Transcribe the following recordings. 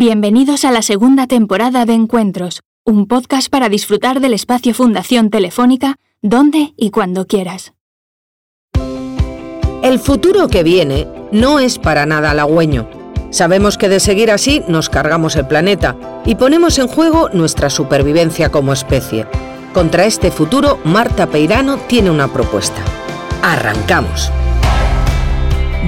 Bienvenidos a la segunda temporada de Encuentros, un podcast para disfrutar del espacio Fundación Telefónica donde y cuando quieras. El futuro que viene no es para nada halagüeño. Sabemos que de seguir así nos cargamos el planeta y ponemos en juego nuestra supervivencia como especie. Contra este futuro, Marta Peirano tiene una propuesta. Arrancamos.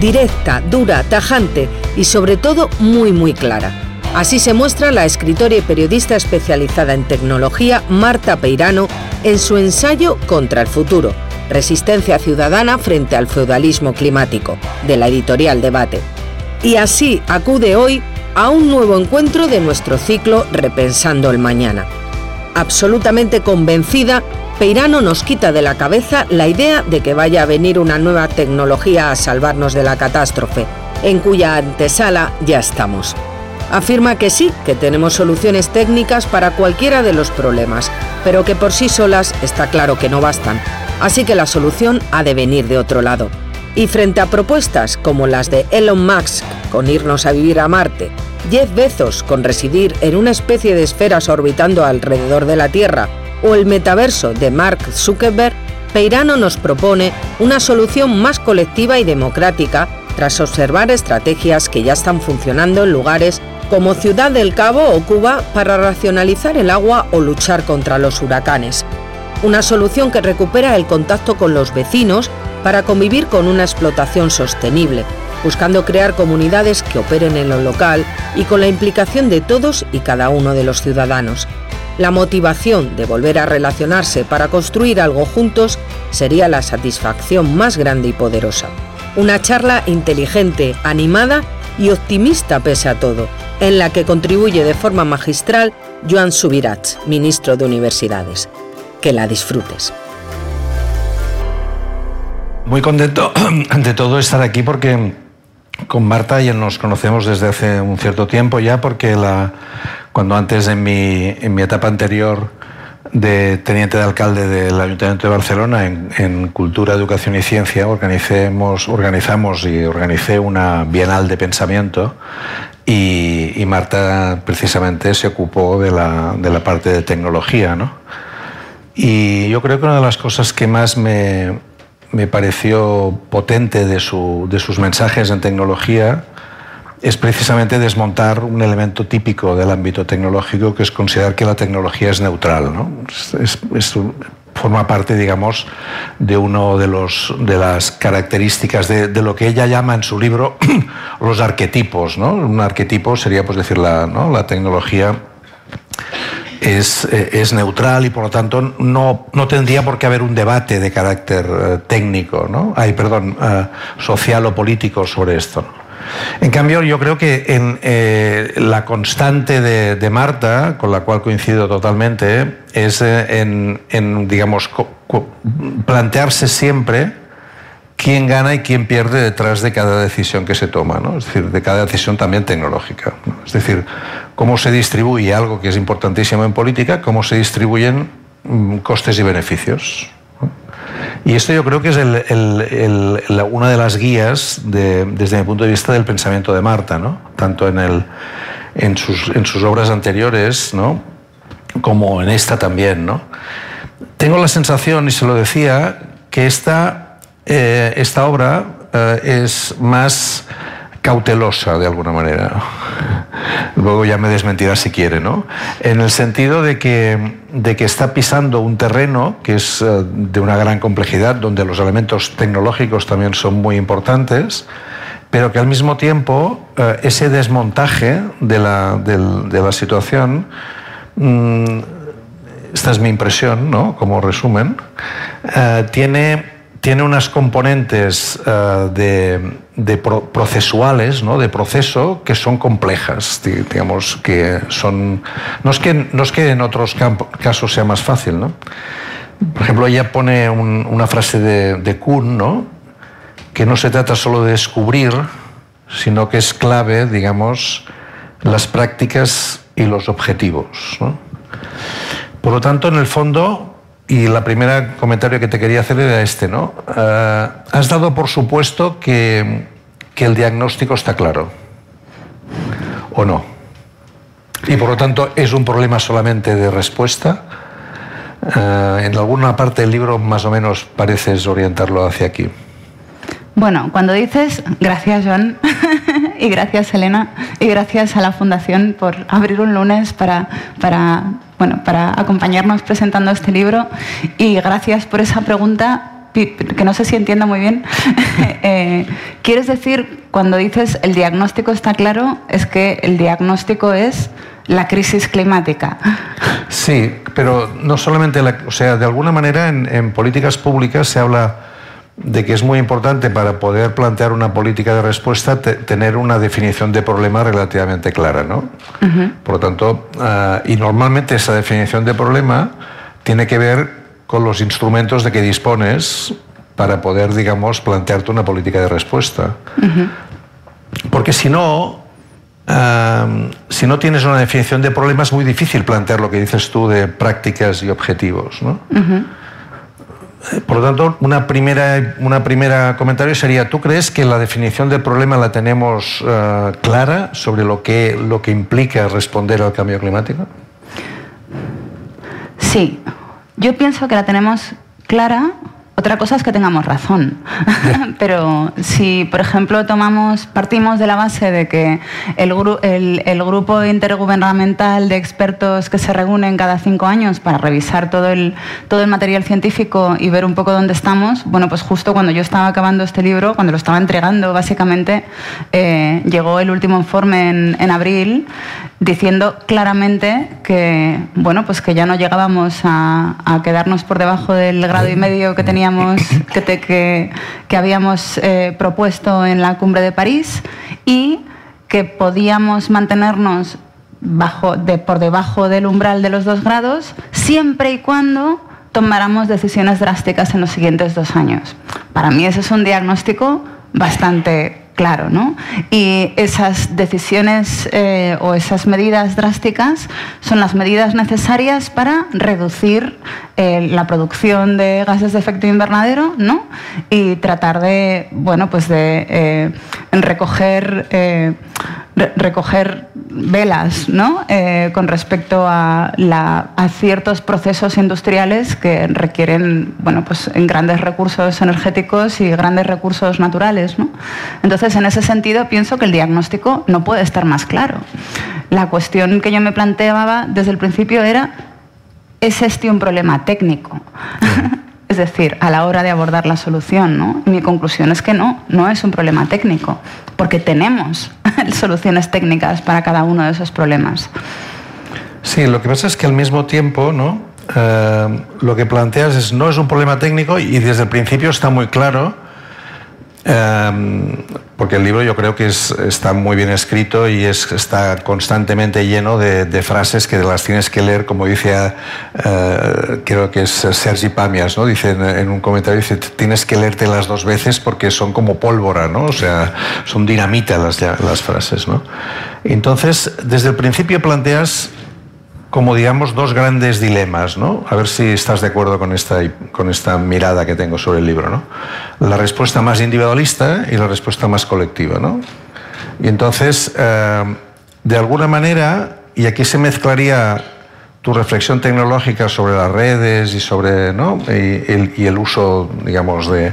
Directa, dura, tajante y sobre todo muy muy clara. Así se muestra la escritora y periodista especializada en tecnología Marta Peirano en su ensayo Contra el futuro, Resistencia ciudadana frente al feudalismo climático, de la editorial Debate. Y así acude hoy a un nuevo encuentro de nuestro ciclo Repensando el Mañana. Absolutamente convencida, Peirano nos quita de la cabeza la idea de que vaya a venir una nueva tecnología a salvarnos de la catástrofe, en cuya antesala ya estamos. Afirma que sí, que tenemos soluciones técnicas para cualquiera de los problemas, pero que por sí solas está claro que no bastan, así que la solución ha de venir de otro lado. Y frente a propuestas como las de Elon Musk con irnos a vivir a Marte, Jeff Bezos con residir en una especie de esferas orbitando alrededor de la Tierra o el metaverso de Mark Zuckerberg, Peirano nos propone una solución más colectiva y democrática tras observar estrategias que ya están funcionando en lugares como Ciudad del Cabo o Cuba para racionalizar el agua o luchar contra los huracanes. Una solución que recupera el contacto con los vecinos para convivir con una explotación sostenible, buscando crear comunidades que operen en lo local y con la implicación de todos y cada uno de los ciudadanos. La motivación de volver a relacionarse para construir algo juntos sería la satisfacción más grande y poderosa. Una charla inteligente, animada y optimista pese a todo, en la que contribuye de forma magistral Joan Subirats, ministro de Universidades. Que la disfrutes. Muy contento, ante todo, estar aquí porque con Marta ya nos conocemos desde hace un cierto tiempo ya, porque cuando antes en mi, en mi etapa anterior de teniente de alcalde del Ayuntamiento de Barcelona en, Cultura, Educación y Ciencia organizamos y organicé una bienal de pensamiento y, Marta precisamente se ocupó de la, parte de tecnología. ¿no? Y yo creo que una de las cosas que más me, pareció potente de sus mensajes en tecnología es precisamente desmontar un elemento típico del ámbito tecnológico, que es considerar que la tecnología es neutral. ¿no? Es, forma parte, digamos, de uno de, los, de las características de, lo que ella llama en su libro los arquetipos. ¿no? Un arquetipo sería, pues decir, la, la tecnología es, eh, es, neutral y por lo tanto no, no, tendría por qué haber un debate de carácter eh, técnico, ¿no? Ay, perdón, eh, social o político sobre esto. En cambio, yo creo que en la constante de, Marta, con la cual coincido totalmente, es en, en digamos, plantearse siempre quién gana y quién pierde detrás de cada decisión que se toma, ¿no? es decir, de cada decisión también tecnológica. Es decir, cómo se distribuye algo que es importantísimo en política, cómo se distribuyen mm, costes y beneficios. Y esto yo creo que es una de las guías desde mi punto de vista del pensamiento de Marta, tanto en, sus, obras anteriores como en esta también. Tengo la sensación, y se lo decía, que esta eh, obra eh, es más cautelosa de alguna manera. Luego ya me desmentirá si quiere, ¿no? En el sentido de que, de que está pisando un terreno que es eh, de una gran complejidad, donde los elementos tecnológicos también son muy importantes, pero que al mismo tiempo ese desmontaje de la, de la situación, mm, esta es mi impresión, ¿no? Como resumen, tiene tiene unas componentes eh, de, procesuales, ¿no? de proceso, que son complejas, digamos, que son... No es que, no es que en otros casos sea más fácil, ¿no? Por ejemplo, ella pone una frase de, de Kuhn, ¿no? que no se trata solo de descubrir, sino que es clave, digamos, las prácticas y los objetivos. ¿no? Por lo tanto, en el fondo, y la primera comentario que te quería hacer era este, ¿no? Eh, has dado por supuesto que, que, el diagnóstico está claro, ¿o no? Y por lo tanto, ¿es un problema solamente de respuesta? Eh, en alguna parte del libro más o menos pareces orientarlo hacia aquí. Bueno, cuando dices, gracias Joan, y gracias Elena, y gracias a la Fundación por abrir un lunes para, para, bueno, para acompañarnos presentando este libro, y gracias por esa pregunta que no sé si entiendo muy bien. Eh, ¿Quieres decir, cuando dices el diagnóstico está claro, es que el diagnóstico es la crisis climática? Sí, pero no solamente, la, o sea, de alguna manera en políticas públicas se habla de que es muy importante para poder plantear una política de respuesta tener una definición de problema relativamente clara, ¿no? Por lo tanto, ah, y normalmente esa definición de problema tiene que ver con los instrumentos de que dispones para poder, digamos, plantearte una política de respuesta. Porque si no, ah, si no tienes una definición de problema es muy difícil plantear lo que dices tú de prácticas y objetivos, ¿no? Por lo tanto, una primera, una primera comentario sería, ¿tú crees que la definición del problema la tenemos eh, clara sobre lo que, lo que implica responder al cambio climático? Sí, yo pienso que la tenemos clara otra cosa es que tengamos razón. Pero si, por ejemplo, tomamos, partimos de la base de que el, el, grupo intergubernamental de expertos que se reúnen cada cinco años para revisar todo el, todo el material científico y ver un poco dónde estamos, bueno, pues justo cuando yo estaba acabando este libro, cuando lo estaba entregando, básicamente, eh, llegó el último informe en, en abril diciendo claramente que, bueno, pues que ya no llegábamos a, a quedarnos por debajo del grado y medio que teníamos que, habíamos eh, propuesto en la cumbre de París y que podíamos mantenernos bajo, por debajo del umbral de los dos grados siempre y cuando tomáramos decisiones drásticas en los siguientes dos años. Para mí ese es un diagnóstico bastante claro, ¿no? Y esas decisiones eh, o esas medidas drásticas son las medidas necesarias para reducir eh, la producción de gases de efecto invernadero, ¿no? Y tratar de, bueno, pues de eh, recoger recoger velas ¿no? Eh, con respecto a, ciertos procesos industriales que requieren bueno, pues, en grandes recursos energéticos y grandes recursos naturales. ¿no? Entonces, en ese sentido, pienso que el diagnóstico no puede estar más claro. La cuestión que yo me planteaba desde el principio era, ¿es este un problema técnico? Es decir, a la hora de abordar la solución, ¿no? mi conclusión es que no, no es un problema técnico, porque tenemos soluciones técnicas para cada uno de esos problemas. Sí, lo que pasa es que al mismo tiempo, ¿no? Eh, lo que planteas es no es un problema técnico y desde el principio está muy claro Em, porque el libro yo creo que está muy bien escrito y es, está constantemente lleno de, frases que las tienes que leer, como dice, eh, creo que es Sergi Pamias, ¿no? dice en, un comentario, dice, tienes que leerte las dos veces porque son como pólvora, ¿no? o sea, son dinamita las, las frases. ¿no? Entonces, desde el principio planteas como digamos dos grandes dilemas, ¿no? A ver si estás de acuerdo con esta, con esta mirada que tengo sobre el libro, ¿no? La respuesta más individualista y la respuesta más colectiva, ¿no? Y entonces, eh, de alguna manera, y aquí se mezclaría tu reflexión tecnológica sobre las redes y sobre ¿no? el, y el uso, digamos, de,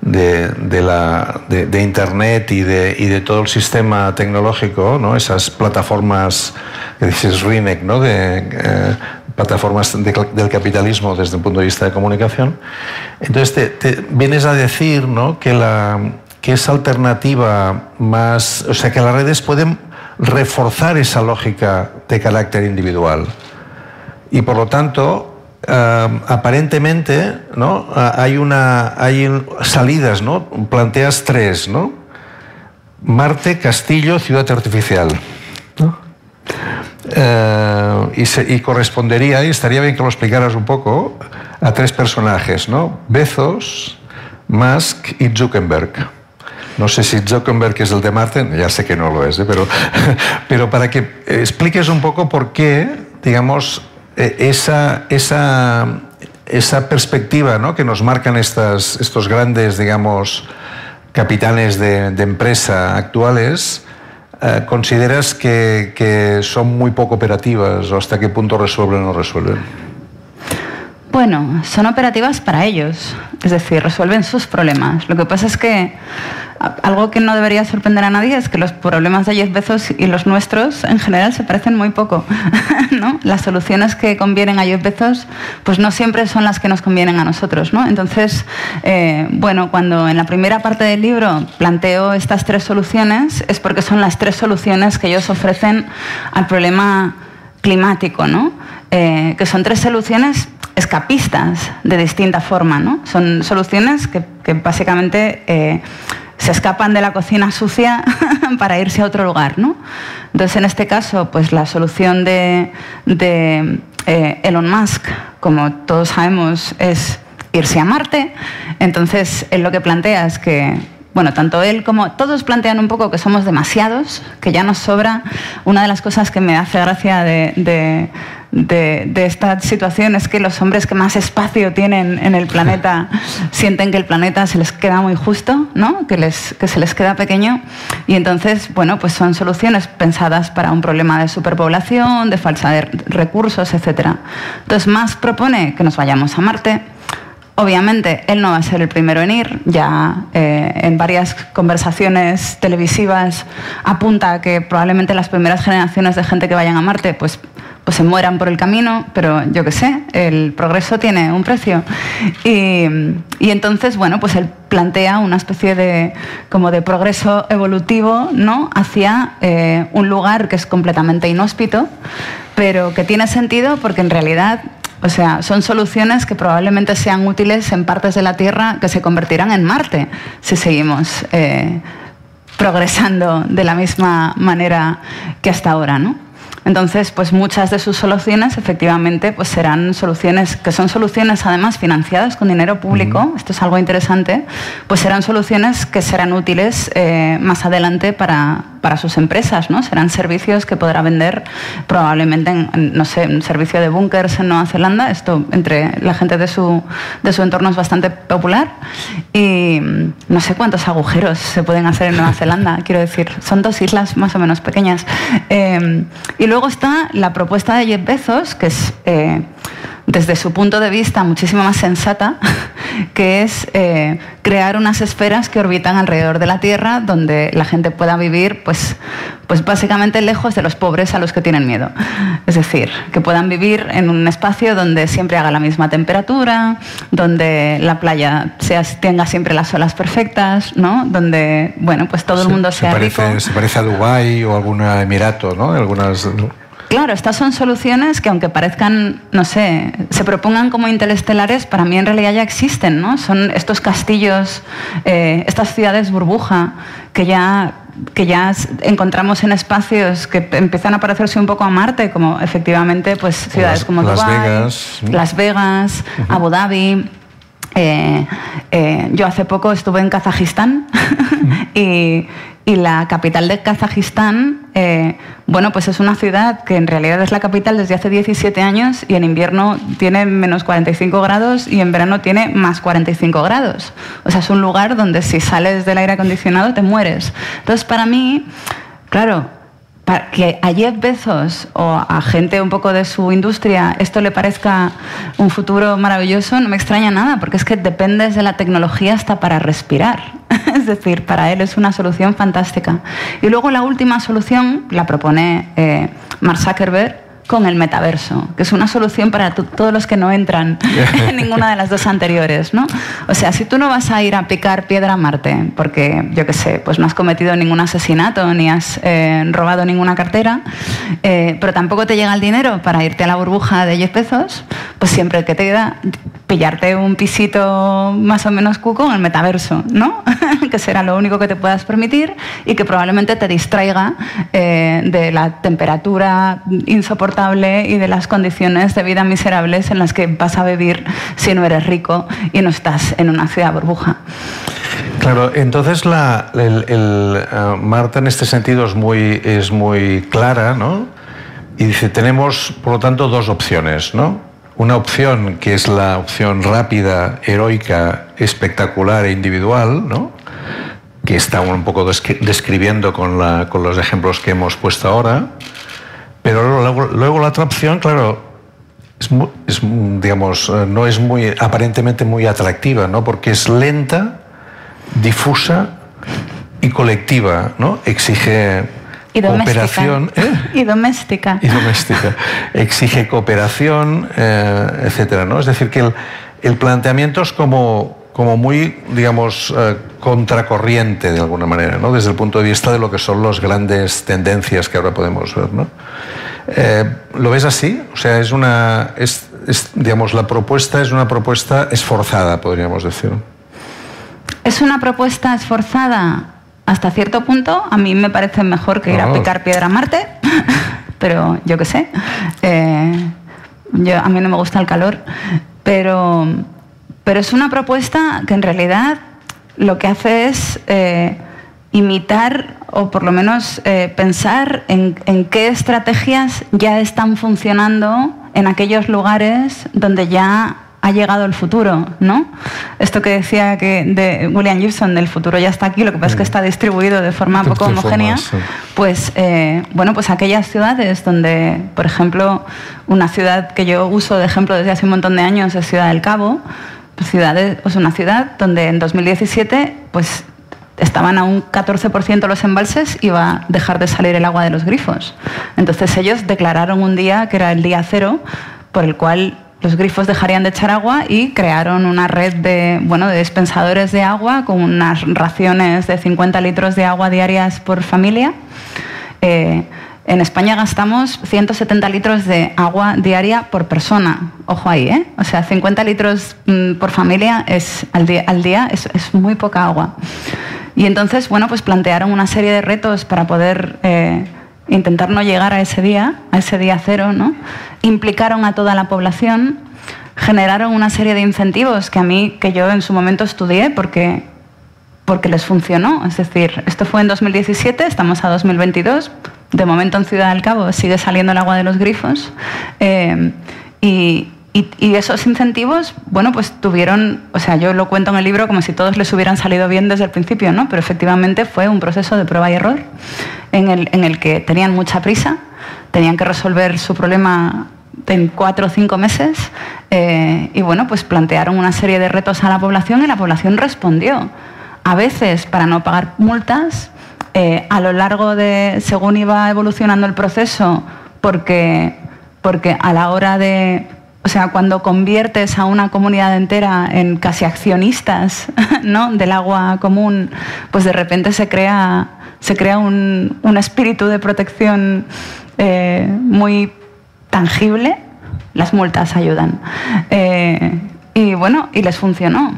de, la, de, Internet y de, y de todo el sistema tecnológico, ¿no? esas plataformas que dices RINEC, ¿no? de eh, plataformas del capitalismo desde un punto de vista de comunicación. Entonces te, vienes a decir ¿no? que, la, que esa alternativa más, o sea, que las redes pueden reforzar esa lógica de carácter individual. Y por lo tanto, aparentemente ¿no? hay, una, hay salidas, ¿no? planteas tres, ¿no? Marte, Castillo, Ciudad Artificial. Eh, y, y, correspondería, y estaría bien que lo explicaras un poco, a tres personajes, ¿no? Bezos, Musk y Zuckerberg. No sé si Zuckerberg es el de Marte, ya sé que no lo es, ¿eh? pero, pero para que expliques un poco por qué, digamos, esa, esa, esa perspectiva ¿no? que nos marcan estas, estos grandes, digamos, capitanes de, empresa actuales eh, ¿consideras que son muy poco operativas o hasta qué punto resuelven o no resuelven? Bueno, son operativas para ellos, es decir, resuelven sus problemas. Lo que pasa es que algo que no debería sorprender a nadie es que los problemas de Jeff Bezos y los nuestros en general se parecen muy poco. ¿no? Las soluciones que convienen a Jeff Bezos pues no siempre son las que nos convienen a nosotros. ¿no? Entonces, eh, bueno, cuando en la primera parte del libro planteo estas tres soluciones es porque son las tres soluciones que ellos ofrecen al problema climático, ¿no? Eh, que son tres soluciones escapistas de distinta forma. ¿no? Son soluciones que, básicamente eh, se escapan de la cocina sucia para irse a otro lugar. ¿no? Entonces, en este caso, pues la solución de, eh, Elon Musk, como todos sabemos, es irse a Marte. Entonces, él lo que plantea es que bueno, tanto él como todos plantean un poco que somos demasiados, que ya nos sobra. Una de las cosas que me hace gracia de, esta situación es que los hombres que más espacio tienen en el planeta sienten que el planeta se les queda muy justo, ¿no? que, les, que se les queda pequeño. Y entonces, bueno, pues son soluciones pensadas para un problema de superpoblación, de falsa de recursos, etc. Entonces, más propone que nos vayamos a Marte Obviamente, él no va a ser el primero en ir. Ya eh, en varias conversaciones televisivas apunta que probablemente las primeras generaciones de gente que vayan a Marte pues, pues se mueran por el camino, pero yo qué sé, el progreso tiene un precio. Y, entonces, bueno, pues él plantea una especie de, como de progreso evolutivo ¿no? hacia eh, un lugar que es completamente inhóspito, pero que tiene sentido porque en realidad o sea, son soluciones que probablemente sean útiles en partes de la Tierra que se convertirán en Marte si seguimos eh, progresando de la misma manera que hasta ahora, ¿no? Entonces, pues muchas de sus soluciones efectivamente pues serán soluciones que son soluciones además financiadas con dinero público, esto es algo interesante, pues serán soluciones que serán útiles eh, más adelante para, para sus empresas, ¿no? Serán servicios que podrá vender probablemente en, no sé, un servicio de búnkers en Nueva Zelanda. Esto entre la gente de su, de su entorno es bastante popular. Y no sé cuántos agujeros se pueden hacer en Nueva Zelanda, quiero decir, son dos islas más o menos pequeñas. Eh, y luego está la propuesta de Jeff Bezos, que es... Eh, desde su punto de vista muchísimo más sensata, que es eh, crear unas esferas que orbitan alrededor de la Tierra donde la gente pueda vivir, pues, pues básicamente lejos de los pobres a los que tienen miedo. Es decir, que puedan vivir en un espacio donde siempre haga la misma temperatura, donde la playa sea, tenga siempre las olas perfectas, ¿no? Donde, bueno, pues todo el mundo sea se parece, rico. Se parece a Dubái o algún Emirato, ¿no? Algunas... Claro, estas son soluciones que aunque parezcan, no sé, se propongan como interestelares, para mí en realidad ya existen, ¿no? Son estos castillos, eh, estas ciudades burbuja que ya que ya encontramos en espacios que empiezan a parecerse un poco a Marte, como efectivamente pues ciudades como Las Dubái, Vegas, Las Vegas, Abu Dhabi. Eh, eh, yo hace poco estuve en Kazajistán y, y la capital de Kazajistán, eh, bueno, pues es una ciudad que en realidad es la capital desde hace 17 años y en invierno tiene menos 45 grados y en verano tiene más 45 grados. O sea, es un lugar donde si sales del aire acondicionado te mueres. Entonces, para mí, claro, para que a Jeff Bezos o a gente un poco de su industria esto le parezca un futuro maravilloso, no me extraña nada, porque es que dependes de la tecnología hasta para respirar. es decir, para él es una solución fantástica. Y luego la última solución la propone eh, Mark Zuckerberg con el metaverso, que es una solución para todos los que no entran en ninguna de las dos anteriores, ¿no? O sea, si tú no vas a ir a picar piedra a Marte, porque, yo qué sé, pues no has cometido ningún asesinato ni has eh, robado ninguna cartera, eh, pero tampoco te llega el dinero para irte a la burbuja de 10 pesos, pues siempre que te queda pillarte un pisito más o menos cuco en el metaverso, ¿no? que será lo único que te puedas permitir y que probablemente te distraiga eh, de la temperatura insoportable y de las condiciones de vida miserables en las que vas a vivir si no eres rico y no estás en una ciudad burbuja. Claro, entonces la, el, eh, Marta en este sentido es muy, es muy clara, ¿no? Y dice, tenemos, por lo tanto, dos opciones, ¿no? Una opción que es la opción rápida, heroica, espectacular e individual, ¿no? que está un poco describiendo con, con los ejemplos que hemos puesto ahora, pero luego, luego la otra opción, claro, es, digamos, eh, no es muy, aparentemente muy atractiva, ¿no? porque es lenta, difusa y colectiva, ¿no? exige cooperación ¿eh? y doméstica y doméstica exige cooperación eh, etcétera no es decir que el, el planteamiento es como como muy digamos contracorriente de alguna manera no desde el punto de vista de lo que son las grandes tendencias que ahora podemos ver no eh, ¿Lo ves así? O sea, es una, es, digamos, la propuesta es una propuesta esforzada, podríamos decir. Es una propuesta esforzada hasta cierto punto. A mí me parece mejor que ir a picar piedra a Marte, pero yo qué sé. Eh, yo, a mí no me gusta el calor, pero, pero es una propuesta que en realidad lo que hace es eh, imitar o por lo menos eh, pensar en, qué estrategias ya están funcionando en aquellos lugares donde ya ha llegado el futuro, ¿no? Esto que decía que de William Gibson, del futuro ya está aquí, lo que pasa es que está distribuido de forma poco homogénea, pues eh, bueno, pues aquellas ciudades donde, por ejemplo, una ciudad que yo uso de ejemplo desde hace un montón de años es Ciudad del Cabo, ciudades, una ciudad donde en 2017 pues estaban a un 14% los embalses y iba a dejar de salir el agua de los grifos. Entonces ellos declararon un día que era el día cero por el cual los grifos dejarían de echar agua y crearon una red de, bueno, de dispensadores de agua con unas raciones de 50 litros de agua diarias por familia. Eh, en España gastamos 170 litros de agua diaria por persona. Ojo ahí, ¿eh? O sea, 50 litros mm, por familia es, al día, es, muy poca agua. Y entonces, bueno, pues plantearon una serie de retos para poder eh, intentar no llegar a ese día, a ese día cero, ¿no? Implicaron a toda la población, generaron una serie de incentivos que a mí, que yo en su momento estudié porque porque les funcionó. Es decir, esto fue en 2017, estamos a 2022, de momento en Ciudad del Cabo sigue saliendo el agua de los grifos. Eh, y, esos incentivos, bueno, pues tuvieron, o sea, yo lo cuento en el libro como si todos les hubieran salido bien desde el principio, ¿no? Pero efectivamente fue un proceso de prueba y error en el, que tenían mucha prisa, tenían que resolver su problema en cuatro o cinco meses eh, y bueno, pues plantearon una serie de retos a la población y la población respondió. A veces para no pagar multas, eh, a lo largo de, según iba evolucionando el proceso, porque, porque a la hora de, o sea, cuando conviertes a una comunidad entera en casi accionistas ¿no? del agua común, pues de repente se crea, se crea un, espíritu de protección eh, muy tangible. Las multas ayudan. Eh, y bueno, y les funcionó.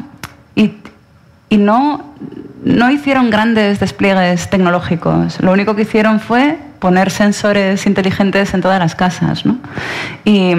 Y no, no hicieron grandes despliegues tecnológicos. Lo único que hicieron fue poner sensores inteligentes en todas las casas. ¿no? Y,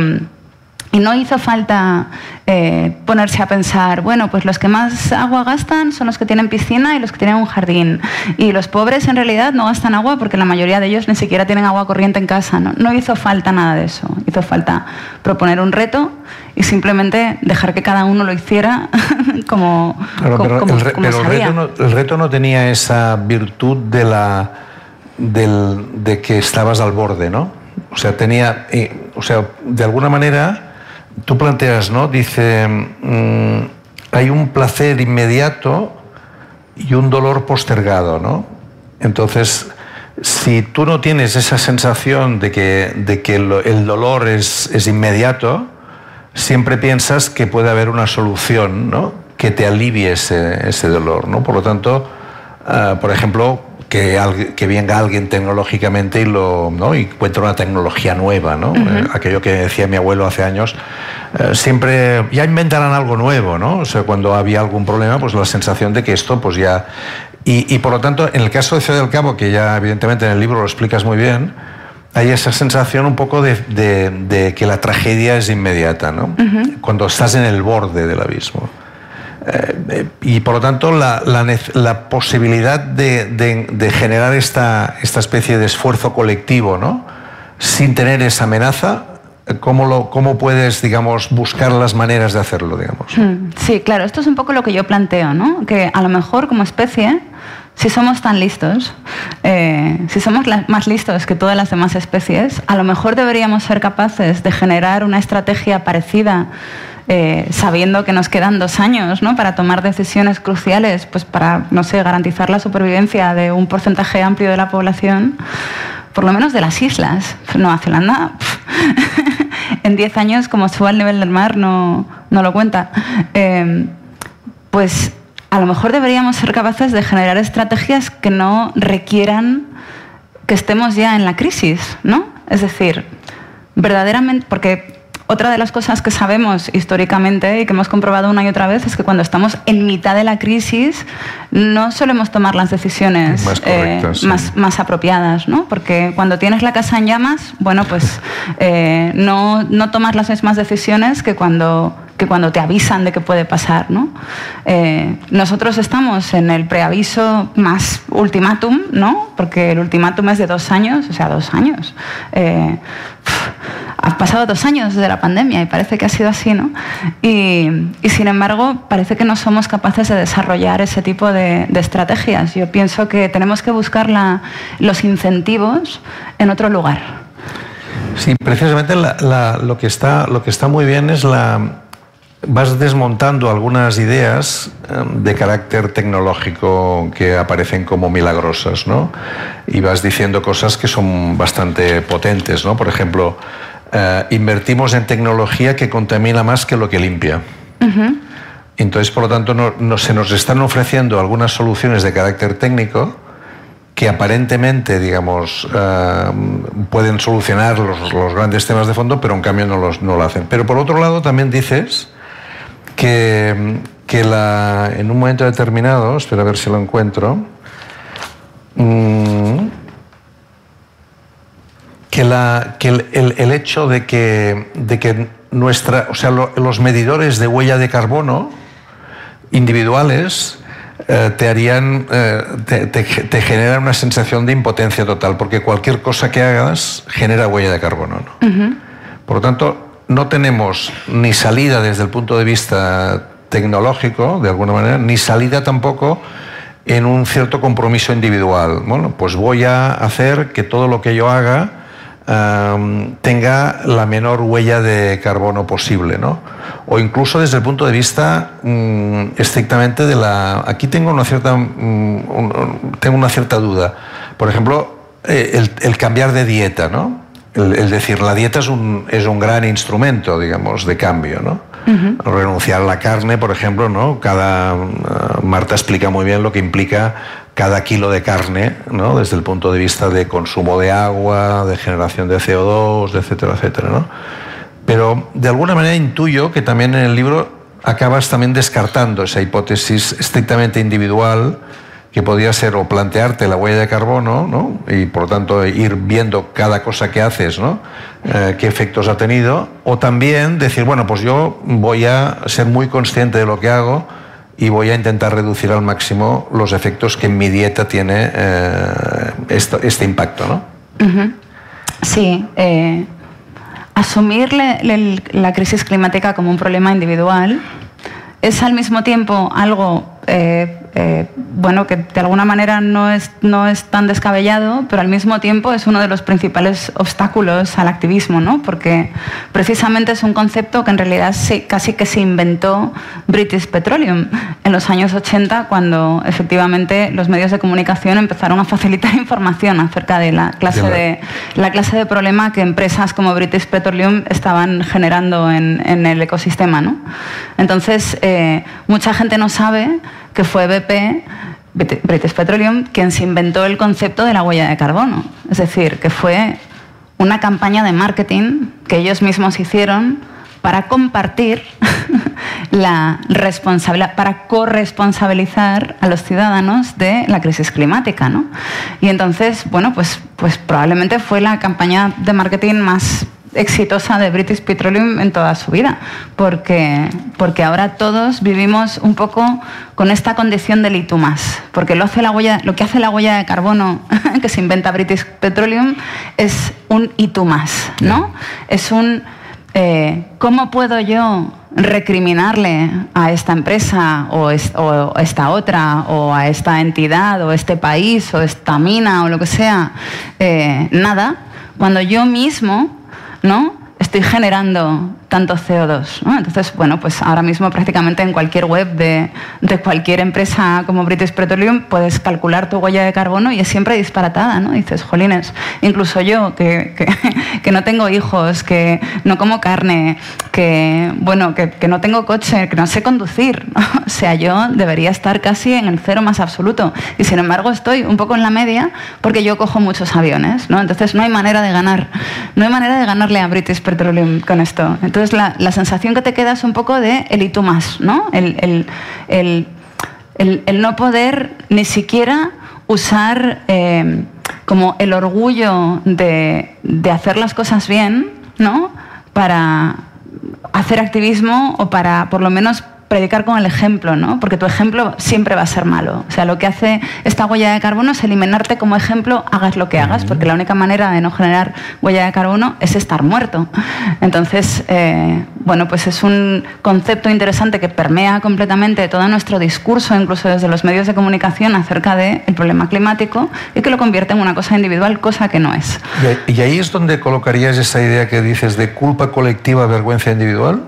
y no hizo falta eh, ponerse a pensar, bueno, pues los que más agua gastan son los que tienen piscina y los que tienen un jardín. Y los pobres en realidad no gastan agua porque la mayoría de ellos ni siquiera tienen agua corriente en casa. No, no hizo falta nada de eso. Hizo falta proponer un reto y simplemente dejar que cada uno lo hiciera como, pero el, Reto no, el reto no tenía esa virtud de, la, de que estabas al borde, ¿no? O sea, tenía, o sea, de alguna manera tú planteas, ¿no? Dice, mm, hay un placer inmediato y un dolor postergado, ¿no? Entonces, si tú no tienes esa sensación de que, de que el, dolor es, es, inmediato, siempre piensas que puede haber una solución, ¿no? Que te alivie ese, ese dolor, ¿no? Por lo tanto, ah, por ejemplo, que, que, venga alguien tecnológicamente y, lo, ¿no? y encuentre una tecnología nueva. ¿no? Eh, aquello que decía mi abuelo hace años, eh, siempre ya inventarán algo nuevo. ¿no? O sea, cuando había algún problema, pues la sensación de que esto pues ya... Y, y por lo tanto, en el caso de Ciudad del Cabo, que ya evidentemente en el libro lo explicas muy bien, hay esa sensación un poco de, de, que la tragedia es inmediata, ¿no? Cuando estás en el borde del abismo. Eh, y por lo tanto la, la, posibilidad de, de, generar esta, esta especie de esfuerzo colectivo, ¿no? Sin tener esa amenaza, ¿cómo, lo, cómo puedes, digamos, buscar las maneras de hacerlo, digamos? Hmm, sí, claro, esto es un poco lo que yo planteo, ¿no? Que a lo mejor como especie si somos tan listos, eh, si somos más listos que todas las demás especies, a lo mejor deberíamos ser capaces de generar una estrategia parecida eh, sabiendo que nos quedan dos años ¿no? para tomar decisiones cruciales, pues para, no sé, garantizar la supervivencia de un porcentaje amplio de la población, por lo menos de las islas. Nueva Zelanda, en 10 años, como suba el nivel del mar, no, no lo cuenta. Eh, pues a lo mejor deberíamos ser capaces de generar estrategias que no requieran que estemos ya en la crisis, ¿no? Es decir, verdaderamente, porque otra de las cosas que sabemos históricamente y que hemos comprobado una y otra vez es que cuando estamos en mitad de la crisis no solemos tomar las decisiones más, eh, más, apropiadas, ¿no? Porque cuando tienes la casa en llamas, bueno, pues eh, no, no tomas las mismas decisiones que cuando que cuando te avisan de que puede pasar. ¿no? Eh, nosotros estamos en el preaviso más ultimátum, ¿no? porque el ultimátum es de dos años, o sea, dos años. Eh, ha pasado dos años desde la pandemia y parece que ha sido así, ¿no? Y, sin embargo, parece que no somos capaces de desarrollar ese tipo de, estrategias. Yo pienso que tenemos que buscar los incentivos en otro lugar. Sí, precisamente lo que está muy bien es la, vas desmontando algunas ideas em, de carácter tecnológico que aparecen como milagrosas, ¿no? Y vas diciendo cosas que son bastante potentes, ¿no? Por ejemplo, eh, invertimos en tecnología que contamina más que lo que limpia. Entonces, por lo tanto, no, se nos están ofreciendo algunas soluciones de carácter técnico que aparentemente, digamos, em, pueden solucionar los, grandes temas de fondo, pero en cambio no, los, no lo hacen. Pero por otro lado, también dices que, que la, en un momento determinado, espera a ver si lo encuentro, mm, que, la, que el, el, hecho de que, de que nuestra, o sea, los medidores de huella de carbono individuales eh, te harían, eh, te, te, generan una sensación de impotencia total, porque cualquier cosa que hagas genera huella de carbono. Por lo tanto, no tenemos ni salida desde el punto de vista tecnológico, de alguna manera, ni salida tampoco en un cierto compromiso individual. Bueno, pues voy a hacer que todo lo que yo haga tenga la menor huella de carbono posible, ¿no? O incluso desde el punto de vista mm, estrictamente de la. Aquí tengo una cierta, mm, tengo una cierta duda. Por ejemplo, eh, el, el cambiar de dieta, ¿no? Es decir, la dieta es un, es un gran instrumento, digamos, de cambio, ¿no? Renunciar a la carne, por ejemplo, ¿no? Cada, uh, Marta explica muy bien lo que implica cada kilo de carne, ¿no? Desde el punto de vista de consumo de agua, de generación de CO2, etcétera, etcétera, ¿no? Pero de alguna manera intuyo que también en el libro acabas también descartando esa hipótesis estrictamente individual que podría ser o plantearte la huella de carbono, ¿no? y por lo tanto ir viendo cada cosa que haces, ¿no? Eh, qué efectos ha tenido, o también decir, bueno, pues yo voy a ser muy consciente de lo que hago y voy a intentar reducir al máximo los efectos que en mi dieta tiene eh, este impacto. ¿no? Sí, eh, asumir la crisis climática como un problema individual es al mismo tiempo algo eh, eh, bueno, que de alguna manera no es, no es tan descabellado, pero al mismo tiempo es uno de los principales obstáculos al activismo, ¿no? porque precisamente es un concepto que en realidad casi que se inventó British Petroleum en los años 80, cuando efectivamente los medios de comunicación empezaron a facilitar información acerca de la clase de, la clase de problema que empresas como British Petroleum estaban generando en, el ecosistema. ¿no? Entonces, eh, mucha gente no sabe que fue BP, British Petroleum, quien se inventó el concepto de la huella de carbono. Es decir, que fue una campaña de marketing que ellos mismos hicieron para compartir la responsabilidad, para corresponsabilizar a los ciudadanos de la crisis climática. ¿no? Y entonces, bueno, pues, pues probablemente fue la campaña de marketing más exitosa de British Petroleum en toda su vida, porque, porque ahora todos vivimos un poco con esta condición del y más, porque lo, hace la huella, lo que hace la huella de carbono que se inventa British Petroleum es un más, ¿no? Es un eh, ¿cómo puedo yo recriminarle a esta empresa o, esta otra o a esta entidad o este país o esta mina o lo que sea, eh, nada, cuando yo mismo ¿no? Estoy generando tanto CO2. Entonces, bueno, pues ahora mismo prácticamente en cualquier web de, cualquier empresa como British Petroleum puedes calcular tu huella de carbono y es siempre disparatada, ¿no? Dices, jolines, incluso yo que, que, no tengo hijos, que no como carne, que, bueno, que, no tengo coche, que no sé conducir, o sea, yo debería estar casi en el cero más absoluto y sin embargo estoy un poco en la media porque yo cojo muchos aviones, ¿no? Entonces no hay manera de ganar, no hay manera de ganarle a British Petroleum con esto. Entonces la, sensación que te queda es un poco de el y tú más, ¿no? El, no poder ni siquiera usar eh, como el orgullo de, de, hacer las cosas bien, ¿no? Para hacer activismo o para por lo menos predicar con el ejemplo, ¿no? Porque tu ejemplo siempre va a ser malo. O sea, lo que hace esta huella de carbono es eliminarte como ejemplo, hagas lo que hagas, porque la única manera de no generar huella de carbono es estar muerto. Entonces, eh, bueno, pues es un concepto interesante que permea completamente todo nuestro discurso, incluso desde los medios de comunicación, acerca del problema climático y que lo convierte en una cosa individual, cosa que no es. ¿Y ahí es donde colocarías esa idea que dices de culpa colectiva, vergüenza individual?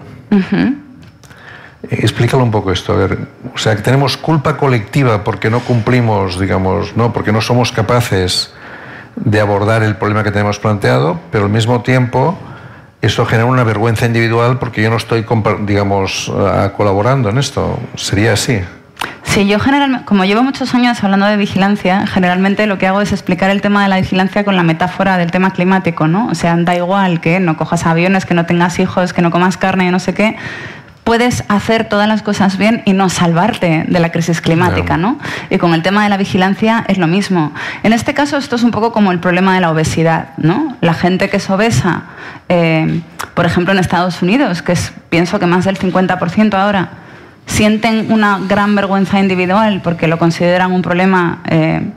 Explícalo un poco esto, a ver, o sea, que tenemos culpa colectiva porque no cumplimos, digamos, no, porque no somos capaces de abordar el problema que tenemos planteado, pero al mismo tiempo eso genera una vergüenza individual porque yo no estoy, digamos, colaborando en esto. ¿Sería así? Sí, yo generalmente, como llevo muchos años hablando de vigilancia, generalmente lo que hago es explicar el tema de la vigilancia con la metáfora del tema climático, ¿no? O sea, da igual que no cojas aviones, que no tengas hijos, que no comas carne, no sé qué, puedes hacer todas las cosas bien y no salvarte de la crisis climática, ¿no? Y con el tema de la vigilancia es lo mismo. En este caso esto es un poco como el problema de la obesidad, ¿no? La gente que es obesa, eh, por ejemplo en Estados Unidos, que es, pienso que más del 50% ahora, sienten una gran vergüenza individual porque lo consideran un problema eh,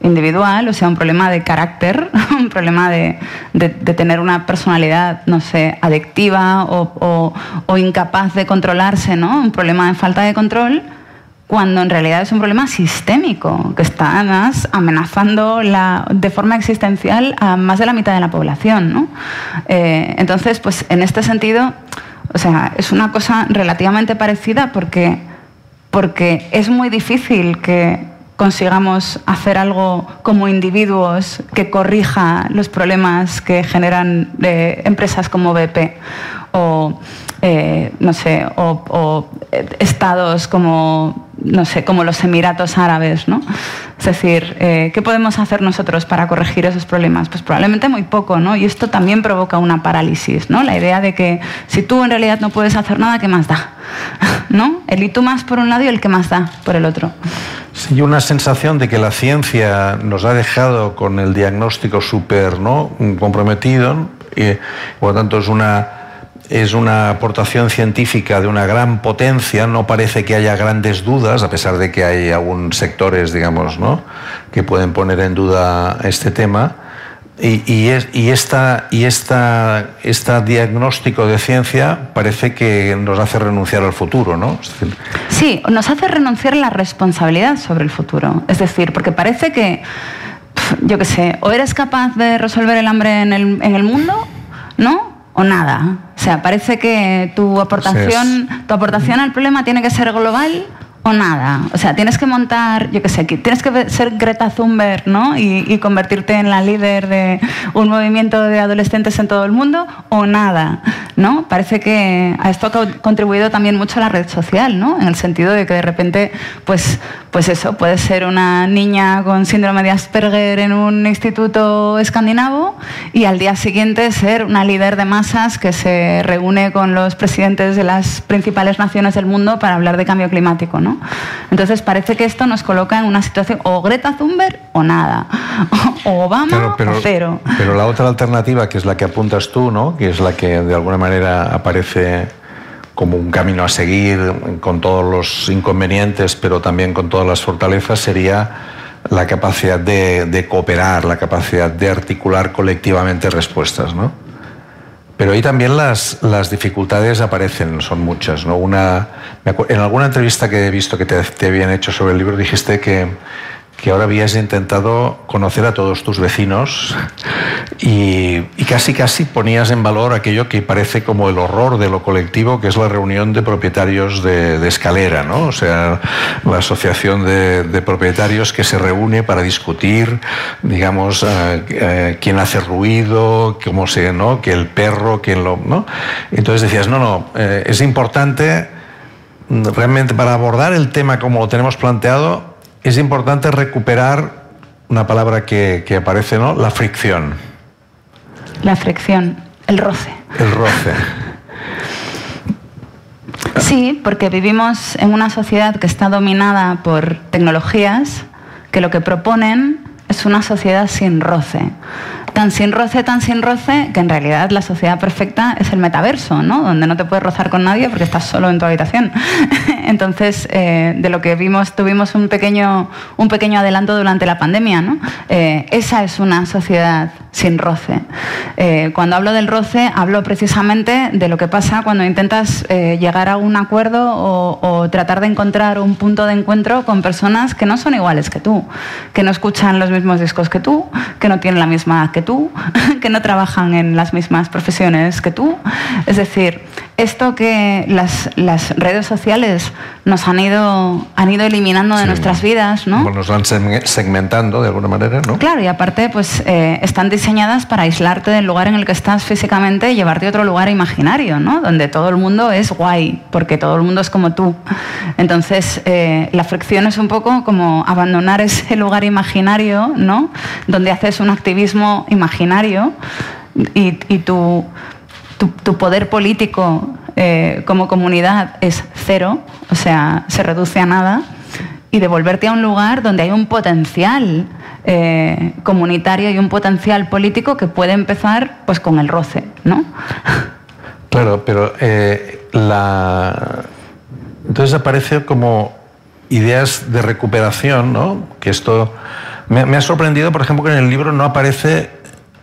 individual, o sea, un problema de carácter, un problema de, tener una personalidad, no sé, adictiva o, incapaz de controlarse, ¿no? Un problema de falta de control, cuando en realidad es un problema sistémico, que está además amenazando la, de forma existencial a más de la mitad de la población, ¿no? Eh, entonces, pues en este sentido, o sea, es una cosa relativamente parecida porque, porque es muy difícil que consigamos hacer algo como individuos que corrija los problemas que generan eh, empresas como BP o eh, no sé o, eh, estados como no sé como los Emiratos Árabes no es decir qué podemos hacer nosotros para corregir esos problemas pues probablemente muy poco no y esto también provoca una parálisis no la idea de que si tú en realidad no puedes hacer nada qué más da no el y tú más por un lado y el que más da por el otro. Sí, una sensación de que la ciencia nos ha dejado con el diagnóstico súper ¿no? comprometido y por lo tanto es una, es una aportación científica de una gran potencia, no parece que haya grandes dudas, a pesar de que hay algunos sectores, digamos, ¿no? que pueden poner en duda este tema y, y, esta diagnóstico de ciencia parece que nos hace renunciar al futuro, ¿no? Sí, nos hace renunciar a la responsabilidad sobre el futuro. Es decir, porque parece que, yo qué sé, o eres capaz de resolver el hambre en el, en el mundo, ¿no? O nada. O sea, parece que tu aportación, tu aportación al problema tiene que ser global o nada. O sea, tienes que montar, yo qué sé, tienes que ser Greta Thunberg, ¿no? Y, convertirte en la líder de un movimiento de adolescentes en todo el mundo o nada, ¿no? Parece que a esto ha contribuido también mucho la red social, ¿no? En el sentido de que de repente, pues, pues eso, puedes ser una niña con síndrome de Asperger en un instituto escandinavo y al día siguiente ser una líder de masas que se reúne con los presidentes de las principales naciones del mundo para hablar de cambio climático, ¿no? Entonces parece que esto nos coloca en una situación o Greta Thunberg o nada, o Obama pero, o cero. Pero la otra alternativa, que es la que apuntas tú, ¿no? que es la que de alguna manera aparece como un camino a seguir con todos los inconvenientes, pero también con todas las fortalezas, sería la capacidad de, de cooperar, la capacidad de articular colectivamente respuestas. ¿no? Pero ahí también las, las dificultades aparecen, son muchas. ¿no? Una, en alguna entrevista que he visto que te, te habían hecho sobre el libro dijiste que que ahora habías intentado conocer a todos tus vecinos y, casi casi ponías en valor aquello que parece como el horror de lo colectivo, que es la reunión de propietarios de, escalera, ¿no? O sea, la asociación de, propietarios que se reúne para discutir, digamos, eh, eh, quién hace ruido, cómo se, ¿no? Que el perro, quién lo, ¿no? Entonces decías, no, no, eh, es importante realmente para abordar el tema como lo tenemos planteado, es importante recuperar una palabra que, aparece, ¿no? La fricción. La fricción, el roce. El roce. Sí, porque vivimos en una sociedad que está dominada por tecnologías que lo que proponen es una sociedad sin roce tan sin roce, tan sin roce, que en realidad la sociedad perfecta es el metaverso, ¿no? Donde no te puedes rozar con nadie porque estás solo en tu habitación. Entonces, eh, de lo que vimos, tuvimos un pequeño, un pequeño adelanto durante la pandemia, ¿no? Eh, esa es una sociedad sin roce. Eh, cuando hablo del roce, hablo precisamente de lo que pasa cuando intentas llegar a un acuerdo o, o tratar de encontrar un punto de encuentro con personas que no son iguales que tú, que no escuchan los mismos discos que tú, que no tienen la misma que tú tú, que no trabajan en las mismas profesiones que tú. Es decir, esto que las, las redes sociales nos han ido, han ido eliminando de nuestras vidas, ¿no? nos van segmentando de alguna manera, ¿no? Claro, y aparte, pues eh, están diseñadas para aislarte del lugar en el que estás físicamente y llevarte a otro lugar imaginario, ¿no? Donde todo el mundo es guay, porque todo el mundo es como tú. Entonces, eh, la fricción es un poco como abandonar ese lugar imaginario, ¿no? Donde haces un activismo imaginario y, tu, poder político eh, como comunidad es cero, o sea, se reduce a nada, y devolverte a un lugar donde hay un potencial eh, comunitario y un potencial político que puede empezar pues con el roce, ¿no? Claro, pero eh, la... entonces aparece como ideas de recuperación, ¿no? Que esto me, me ha sorprendido, por ejemplo, que en el libro no aparece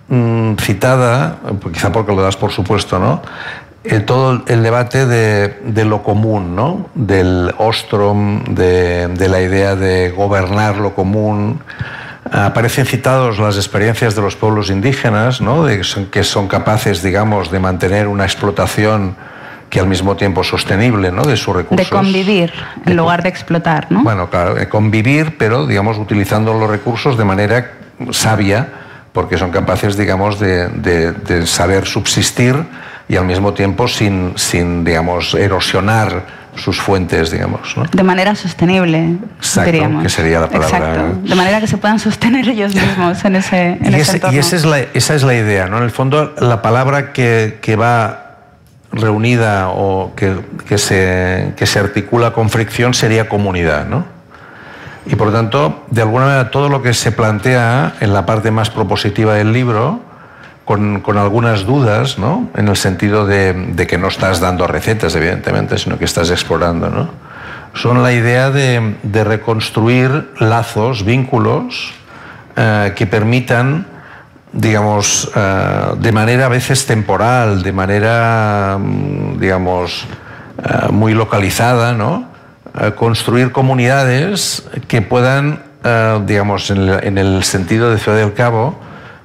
Mm, citada, quizá porque lo das por supuesto, ¿no? Eh, todo el debate de, lo común, ¿no? del Ostrom, de, la idea de gobernar lo común. Aparecen citados las experiencias de los pueblos indígenas, ¿no? de que, son, capaces, digamos, de mantener una explotación que al mismo tiempo es sostenible ¿no? de sus recursos. De convivir en lugar de explotar, ¿no? Bueno, claro, de convivir, pero digamos utilizando los recursos de manera sabia porque son capaces, digamos, de, saber subsistir y al mismo tiempo sin, sin digamos, erosionar sus fuentes, digamos. De manera sostenible, Exacto, que sería la palabra. Exacto. De manera que se puedan sostener ellos mismos en ese, en y entorno. Y esa es, la, esa es la idea, ¿no? En el fondo, la palabra que, que va reunida o que, que, se, que se articula con fricción sería comunidad, ¿no? Y por lo tanto, de alguna manera, todo lo que se plantea en la parte más propositiva del libro, con, algunas dudas, ¿no? en el sentido de, que no estás dando recetas, evidentemente, sino que estás explorando, ¿no? son la idea de, reconstruir lazos, vínculos eh, que permitan, digamos, eh, de manera a veces temporal, de manera, mm, digamos, eh, muy localizada, ¿no? Construir comunidades que puedan, eh, digamos, en el, sentido de Ciudad del Cabo,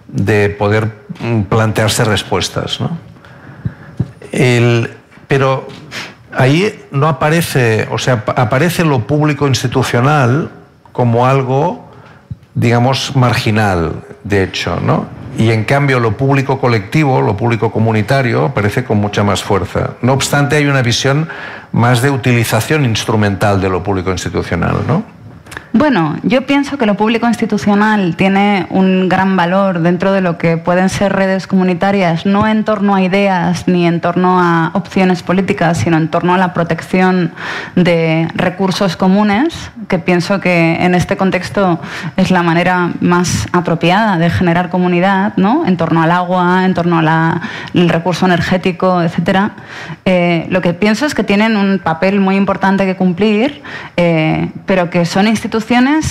de poder mm, plantearse respuestas. pero ahí no aparece, o sea, aparece lo público institucional como algo, digamos, marginal, de hecho, ¿no? Y en cambio lo público colectivo, lo público comunitario, aparece con mucha más fuerza. No obstante, hay una visión más de utilización instrumental de lo público institucional, ¿no? Bueno, yo pienso que lo público institucional tiene un gran valor dentro de lo que pueden ser redes comunitarias, no en torno a ideas ni en torno a opciones políticas, sino en torno a la protección de recursos comunes, que pienso que en este contexto es la manera más apropiada de generar comunidad, ¿no? en torno al agua, en torno al recurso energético, etc. Eh, lo que pienso es que tienen un papel muy importante que cumplir, eh, pero que son instituciones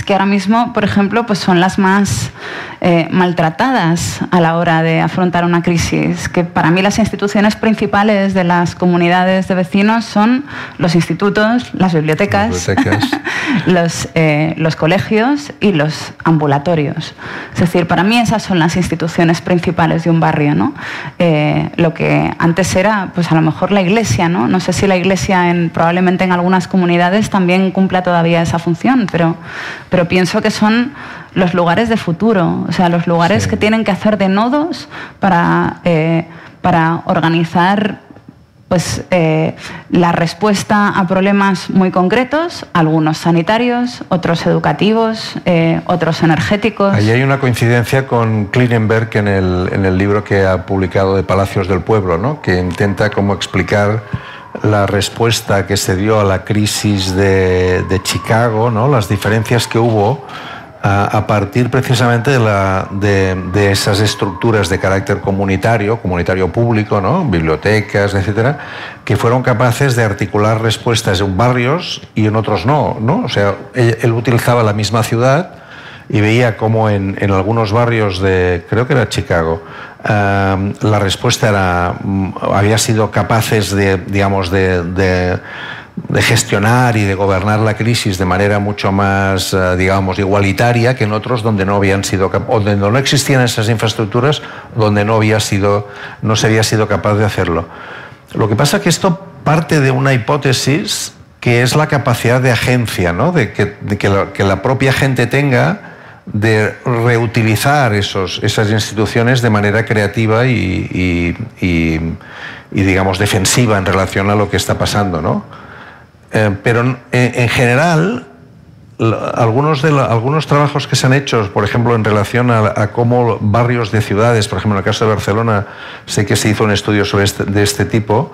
que ahora mismo, por ejemplo, pues son las más eh, maltratadas a la hora de afrontar una crisis. Que para mí las instituciones principales de las comunidades de vecinos son los institutos, las bibliotecas, los, eh, los colegios y los ambulatorios. Es decir, para mí esas son las instituciones principales de un barrio. ¿no? Eh, lo que antes era, pues a lo mejor la iglesia, ¿no? No sé si la iglesia en, probablemente en algunas comunidades también cumpla todavía esa función, pero, pero pienso que son los lugares de futuro, o sea, los lugares que tienen que hacer de nodos para, eh, para organizar pues, eh, la respuesta a problemas muy concretos, algunos sanitarios, otros educativos, eh, otros energéticos. Ahí hay una coincidencia con Klinenberg en el, en el libro que ha publicado de Palacios del Pueblo, ¿no? que intenta como explicar la respuesta que se dio a la crisis de, de Chicago, ¿no? las diferencias que hubo a, partir precisamente de, esas estructuras de carácter comunitario, comunitario público, ¿no? bibliotecas, etcétera, que fueron capaces de articular respuestas en barrios y en otros no. ¿no? O sea, él, utilizaba la misma ciudad y veía cómo en, algunos barrios de, creo que era Chicago, la respuesta era, mm, había sido capaces de, digamos, de de gestionar y de gobernar la crisis de manera mucho más, eh, digamos, igualitaria que en otros donde no habían sido donde no existían esas infraestructuras, donde no había sido, no se había sido capaz de hacerlo. Lo que pasa es que esto parte de una hipótesis que es la capacidad de agencia, ¿no? de, que, que, la, propia gente tenga de reutilizar esos, esas instituciones de manera creativa y, y, y, digamos, defensiva en relación a lo que está pasando. ¿no? Eh, pero en, general, algunos, de algunos trabajos que se han hecho, por ejemplo, en relación a, cómo barrios de ciudades, por ejemplo, en el caso de Barcelona, sé que se hizo un estudio sobre este, de este tipo,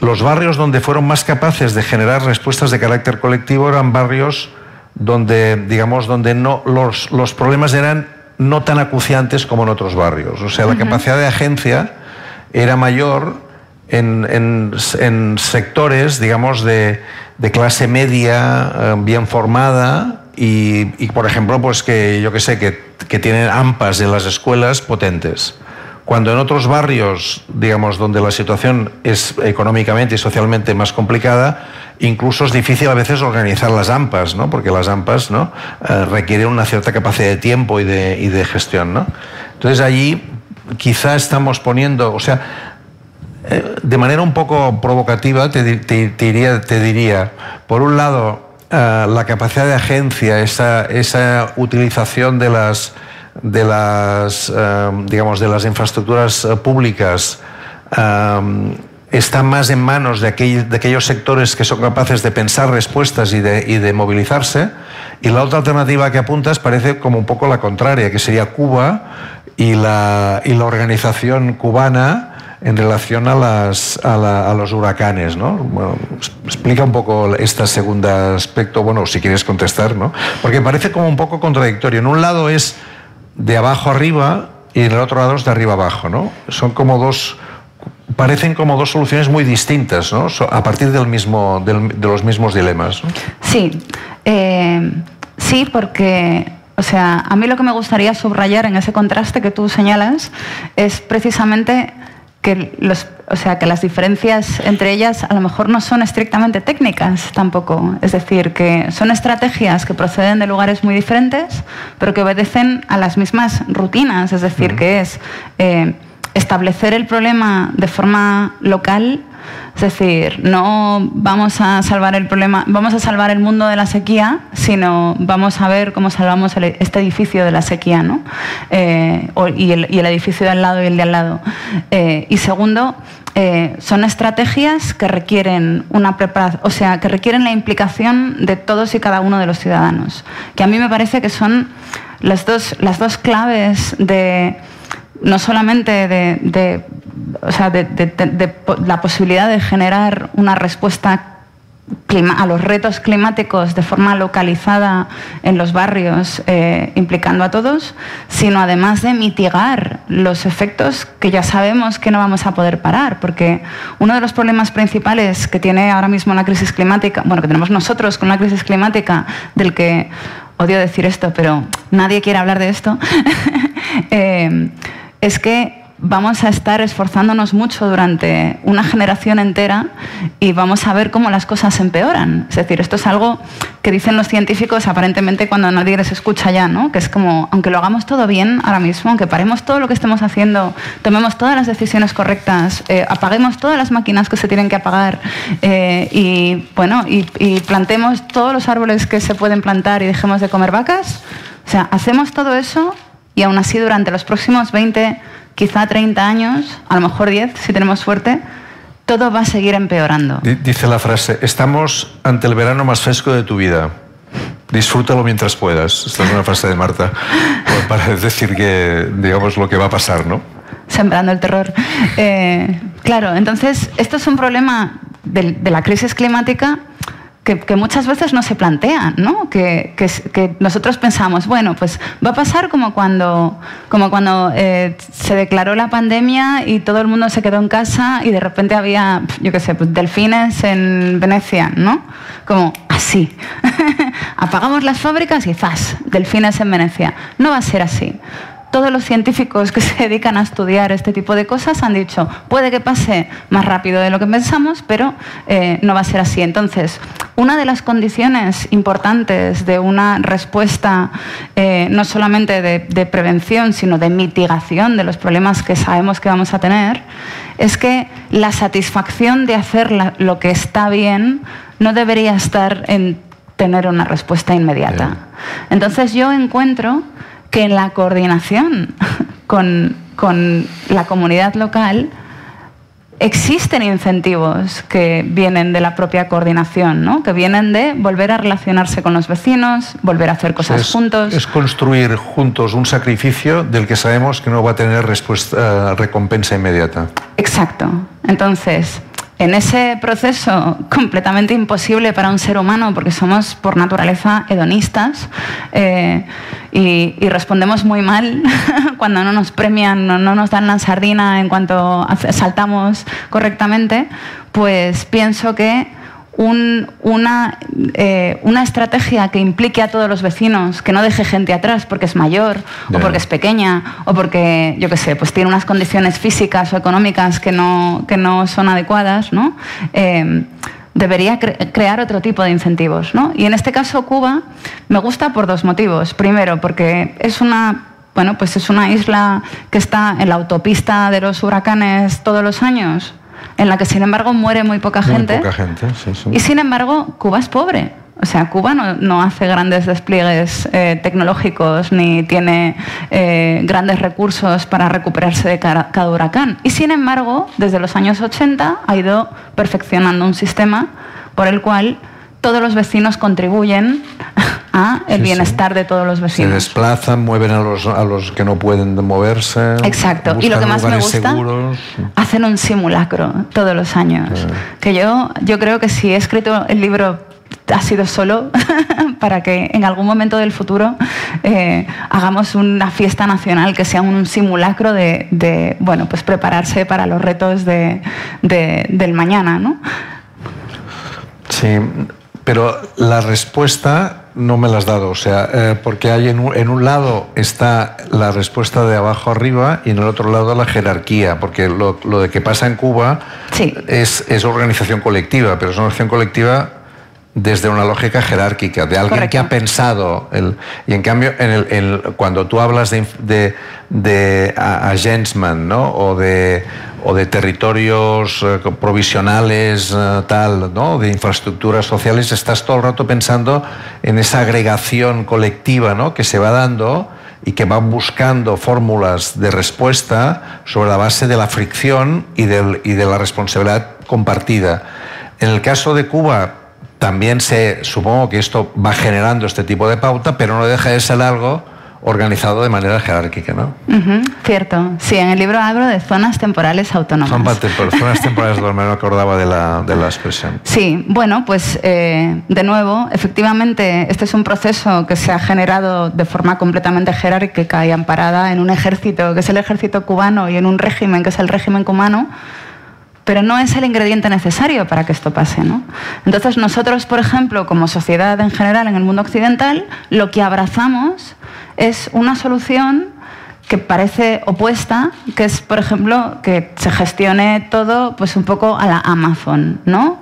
los barrios donde fueron más capaces de generar respuestas de carácter colectivo eran barrios donde, digamos, donde no, los, los problemas eran no tan acuciantes como en otros barrios. O sea, la capacidad de agencia era mayor en, sectores, digamos, de, clase media, eh, bien formada y, por ejemplo, pues que yo que sé, que, que tienen AMPAs en las escuelas potentes. Cuando en otros barrios, digamos, donde la situación es económicamente y socialmente más complicada, incluso es difícil a veces organizar las AMPAs, ¿no? Porque las AMPAs, ¿no? Eh, requieren una cierta capacidad de tiempo y de, y de gestión, ¿no? Entonces allí quizá estamos poniendo, o sea, eh, de manera un poco provocativa te, diría, por un lado, eh, la capacidad de agencia, esa, utilización de las, de las, eh, digamos, de las infraestructuras públicas está más en manos de, aquellos sectores que son capaces de pensar respuestas y de, movilizarse. Y la otra alternativa que apuntas parece como un poco la contraria, que sería Cuba y la organización cubana en relación a, las, a, los huracanes, ¿no? explica un poco este segundo aspecto, bueno, si quieres contestar, ¿no? Porque parece como un poco contradictorio. En un lado es de abajo arriba y en el otro lado es de arriba abajo, ¿no? Son como dos, parecen como dos soluciones muy distintas, ¿no? A partir del mismo, de los mismos dilemas. Sí, eh, sí, porque o sea, a mí lo que me gustaría subrayar en ese contraste que tú señalas es precisamente que, los, o sea, que las diferencias entre ellas a lo mejor no son estrictamente técnicas tampoco. Es decir, que son estrategias que proceden de lugares muy diferentes, pero que obedecen a las mismas rutinas. Es decir, que es eh, establecer el problema de forma local es decir, no vamos a salvar el problema, vamos a salvar el mundo de la sequía, sino vamos a ver cómo salvamos este edificio de la sequía, ¿no? Eh, y, el, edificio de al lado y el de al lado. Eh, y segundo, eh, son estrategias que requieren una preparación, o sea, que requieren la implicación de todos y cada uno de los ciudadanos. Que a mí me parece que son las dos, las dos claves de no solamente de la posibilidad de generar una respuesta a los retos climáticos de forma localizada en los barrios, eh, implicando a todos, sino además de mitigar los efectos que ya sabemos que no vamos a poder parar, porque uno de los problemas principales que tiene ahora mismo la crisis climática, bueno, que tenemos nosotros con la crisis climática, del que odio decir esto, pero nadie quiere hablar de esto, eh, es que vamos a estar esforzándonos mucho durante una generación entera y vamos a ver cómo las cosas empeoran. Es decir, esto es algo que dicen los científicos aparentemente cuando nadie les escucha ya, ¿no? Que es como, aunque lo hagamos todo bien ahora mismo, aunque paremos todo lo que estemos haciendo, tomemos todas las decisiones correctas, eh, apaguemos todas las máquinas que se tienen que apagar eh, y, bueno, y, y plantemos todos los árboles que se pueden plantar y dejemos de comer vacas, o sea, hacemos todo eso y aún así durante los próximos 20 quizá 30 años, a lo mejor 10 si tenemos suerte, todo va a seguir empeorando. Dice la frase, estamos ante el verano más fresco de tu vida. Disfrútalo mientras puedas. Esta es una frase de Marta para decir que, digamos, lo que va a pasar, ¿no? Sembrando el terror. Eh, claro, entonces, esto es un problema de, de la crisis climática que, muchas veces no se plantean, ¿no? Que, que, nosotros pensamos, bueno, pues va a pasar como cuando, como cuando eh, se declaró la pandemia y todo el mundo se quedó en casa y de repente había, yo qué sé, pues delfines en Venecia, ¿no? Como así. Apagamos las fábricas y ¡zas! Delfines en Venecia. No va a ser así todos los científicos que se dedican a estudiar este tipo de cosas han dicho, puede que pase más rápido de lo que pensamos, pero eh, no va a ser así. Entonces, una de las condiciones importantes de una respuesta eh, no solamente de, prevención, sino de mitigación de los problemas que sabemos que vamos a tener, es que la satisfacción de hacer lo que está bien no debería estar en tener una respuesta inmediata. Entonces yo encuentro que en la coordinación con, la comunidad local existen incentivos que vienen de la propia coordinación, ¿no? que vienen de volver a relacionarse con los vecinos, volver a hacer cosas juntos. Es construir juntos un sacrificio del que sabemos que no va a tener respuesta, eh, recompensa inmediata. Exacto. Entonces, en ese proceso completamente imposible para un ser humano, porque somos por naturaleza hedonistas eh, y, respondemos muy mal cuando no nos premian, no, no nos dan la sardina en cuanto saltamos correctamente, pues pienso que una, eh, una, estrategia que implique a todos los vecinos, que no deje gente atrás porque es mayor, o porque es pequeña, o porque, yo qué sé, pues tiene unas condiciones físicas o económicas que no, que no son adecuadas, ¿no? Eh, debería crear otro tipo de incentivos. ¿no? Y en este caso Cuba me gusta por dos motivos. Primero, porque es una bueno, pues es una isla que está en la autopista de los huracanes todos los años en la que sin embargo muere muy poca gente. Y sin embargo, Cuba es pobre. O sea, Cuba no, hace grandes despliegues eh, tecnológicos ni tiene eh, grandes recursos para recuperarse de cada, cada, huracán. Y sin embargo, desde los años 80 ha ido perfeccionando un sistema por el cual todos los vecinos contribuyen a el bienestar de todos los vecinos. Se desplazan, mueven a los, a los que no pueden moverse. Exacto. Y lo que más me gusta, hacen un simulacro todos los años. Que yo, yo creo que si he escrito el libro ha sido solo para que en algún momento del futuro eh, hagamos una fiesta nacional que sea un simulacro de, bueno, pues prepararse para los retos de, del mañana, ¿no? Sí, pero la respuesta no me la has dado, o sea, eh, porque hay en un, lado está la respuesta de abajo arriba y en el otro lado la jerarquía, porque lo, de que pasa en Cuba es, es, organización colectiva, pero es una organización colectiva desde una lógica jerárquica, de alguien que ha pensado. El, y en cambio, en el, cuando tú hablas de, de, de ¿no? o de o de territorios eh, provisionales, eh, tal, ¿no? de infraestructuras sociales, estás todo el rato pensando en esa agregación colectiva ¿no? que se va dando y que va buscando fórmulas de respuesta sobre la base de la fricción y, del, y de la responsabilidad compartida. En el caso de Cuba, también se, supongo que esto va generando este tipo de pauta, pero no deja de ser algo organizado de manera jerárquica, ¿no? cierto. Sí, en el libro hablo de zonas temporales autónomas. zonas temporales no me acordaba de la, de la expresión. Sí, bueno, pues eh, de nuevo, efectivamente, este es un proceso que se ha generado de forma completamente jerárquica y amparada en un ejército que es el ejército cubano y en un régimen que es el régimen cubano pero no es el ingrediente necesario para que esto pase. ¿no? Entonces nosotros, por ejemplo, como sociedad en general en el mundo occidental, lo que abrazamos es una solución que parece opuesta, que es, por ejemplo, que se gestione todo pues un poco a la Amazon, ¿no?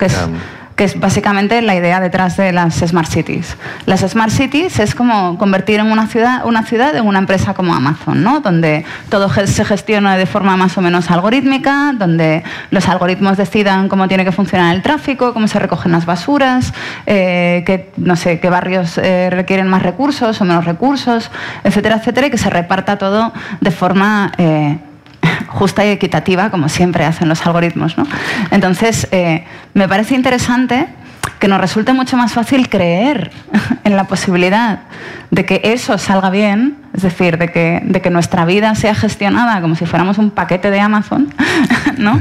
Que es básicamente la idea detrás de las Smart Cities. Las Smart Cities es como convertir en una ciudad, una ciudad en una empresa como Amazon, ¿no? donde todo se gestiona de forma más o menos algorítmica, donde los algoritmos decidan cómo tiene que funcionar el tráfico, cómo se recogen las basuras, eh, qué, no sé, qué barrios eh, requieren más recursos o menos recursos, etcétera, etcétera, y que se reparta todo de forma... Eh, justa y equitativa, como siempre hacen los algoritmos. ¿no? Entonces, eh, me parece interesante que nos resulte mucho más fácil creer en la posibilidad de que eso salga bien, es decir, de que, de que nuestra vida sea gestionada como si fuéramos un paquete de Amazon, ¿no?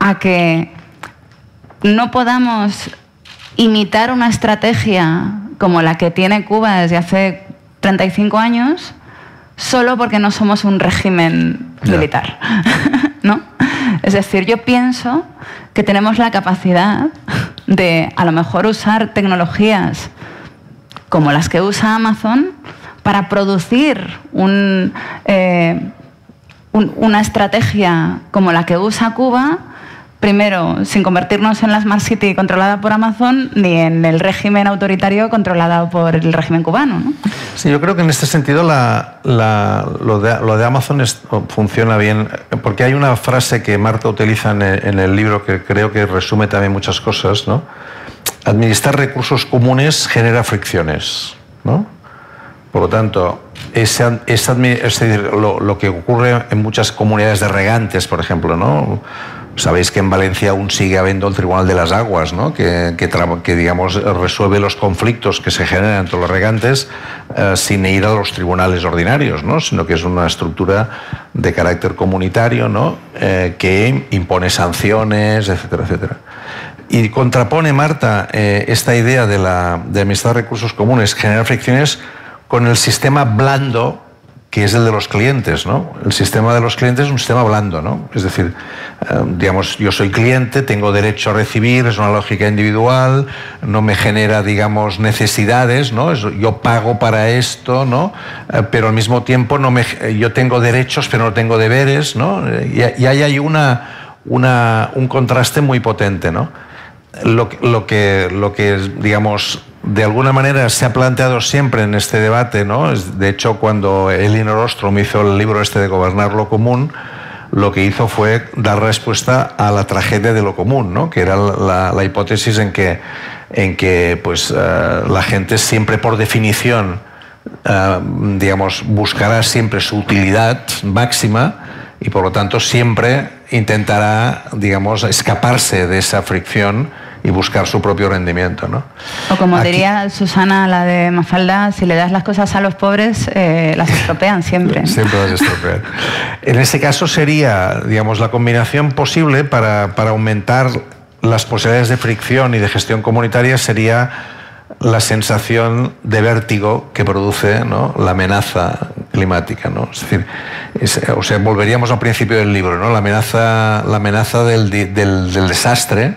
a que no podamos imitar una estrategia como la que tiene Cuba desde hace 35 años solo porque no somos un régimen militar. ¿no? Es decir, yo pienso que tenemos la capacidad de a lo mejor usar tecnologías como las que usa Amazon para producir eh, una estrategia como la que usa Cuba primero, sin convertirnos en la Smart City controlada por Amazon, ni en el régimen autoritario controlado por el régimen cubano. Sí, yo creo que en este sentido lo, de, Amazon funciona bien, porque hay una frase que Marta utiliza en el, libro que creo que resume también muchas cosas. ¿no? Administrar recursos comunes genera fricciones. ¿no? Por lo tanto, es, lo, lo, que ocurre en muchas comunidades de regantes, por ejemplo, ¿no? Sabéis que en Valencia aún sigue habiendo el Tribunal de las Aguas, ¿no? que, que, digamos, resuelve los conflictos que se generan entre los regantes eh, sin ir a los tribunales ordinarios, ¿no? sino que es una estructura de carácter comunitario ¿no? Eh, que impone sanciones, etcétera, etcétera. Y contrapone, Marta, eh, esta idea de la de administrar recursos comunes, generar fricciones, con el sistema blando que es el de los clientes, ¿no? El sistema de los clientes es un sistema blando, ¿no? Es decir, eh, digamos, yo soy cliente, tengo derecho a recibir, es una lógica individual, no me genera, digamos, necesidades, ¿no? yo pago para esto, ¿no? Eh, pero al mismo tiempo no me, yo tengo derechos, pero no tengo deberes, ¿no? Y ahí hay una, una, un contraste muy potente, ¿no? Lo, lo, que, lo que, digamos, de alguna manera se ha planteado siempre en este debate, ¿no? De hecho, cuando Elinor Ostrom hizo el libro este de Gobernar lo Común, lo que hizo fue dar respuesta a la tragedia de lo común, ¿no? que era la, hipótesis en que, en que pues, eh, la gente siempre por definición eh, digamos, buscará siempre su utilidad máxima y por lo tanto siempre intentará digamos, escaparse de esa fricción y buscar su propio rendimiento. ¿no? O como diría Susana, la de Mafalda, si le das las cosas a los pobres, eh, las estropean siempre. siempre las estropean. en ese caso sería, digamos, la combinación posible para, para aumentar las posibilidades de fricción y de gestión comunitaria sería la sensación de vértigo que produce ¿no? la amenaza climática. ¿no? Es decir, o sea, volveríamos al principio del libro, ¿no? la amenaza, la amenaza del, del, del desastre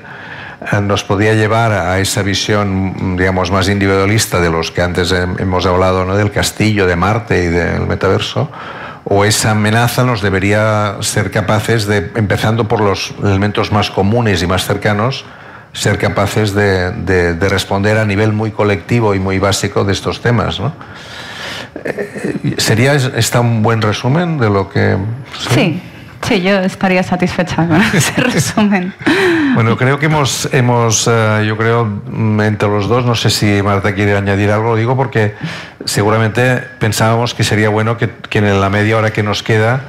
nos podía llevar a esa visión, digamos, más individualista de los que antes hemos hablado, ¿no? del castillo, de Marte y del metaverso, o esa amenaza nos debería ser capaces de, empezando por los elementos más comunes y más cercanos, ser capaces de, responder a nivel muy colectivo y muy básico de estos temas. ¿no? Eh, ¿Sería esta un buen resumen de lo que... sí. Sí, yo estaría satisfecha con ese resumen. Bueno, creo que hemos, hemos eh, yo creo, mm, entre los dos, no sé si Marta quiere añadir algo, lo digo porque seguramente pensábamos que sería bueno que, en la media hora que nos queda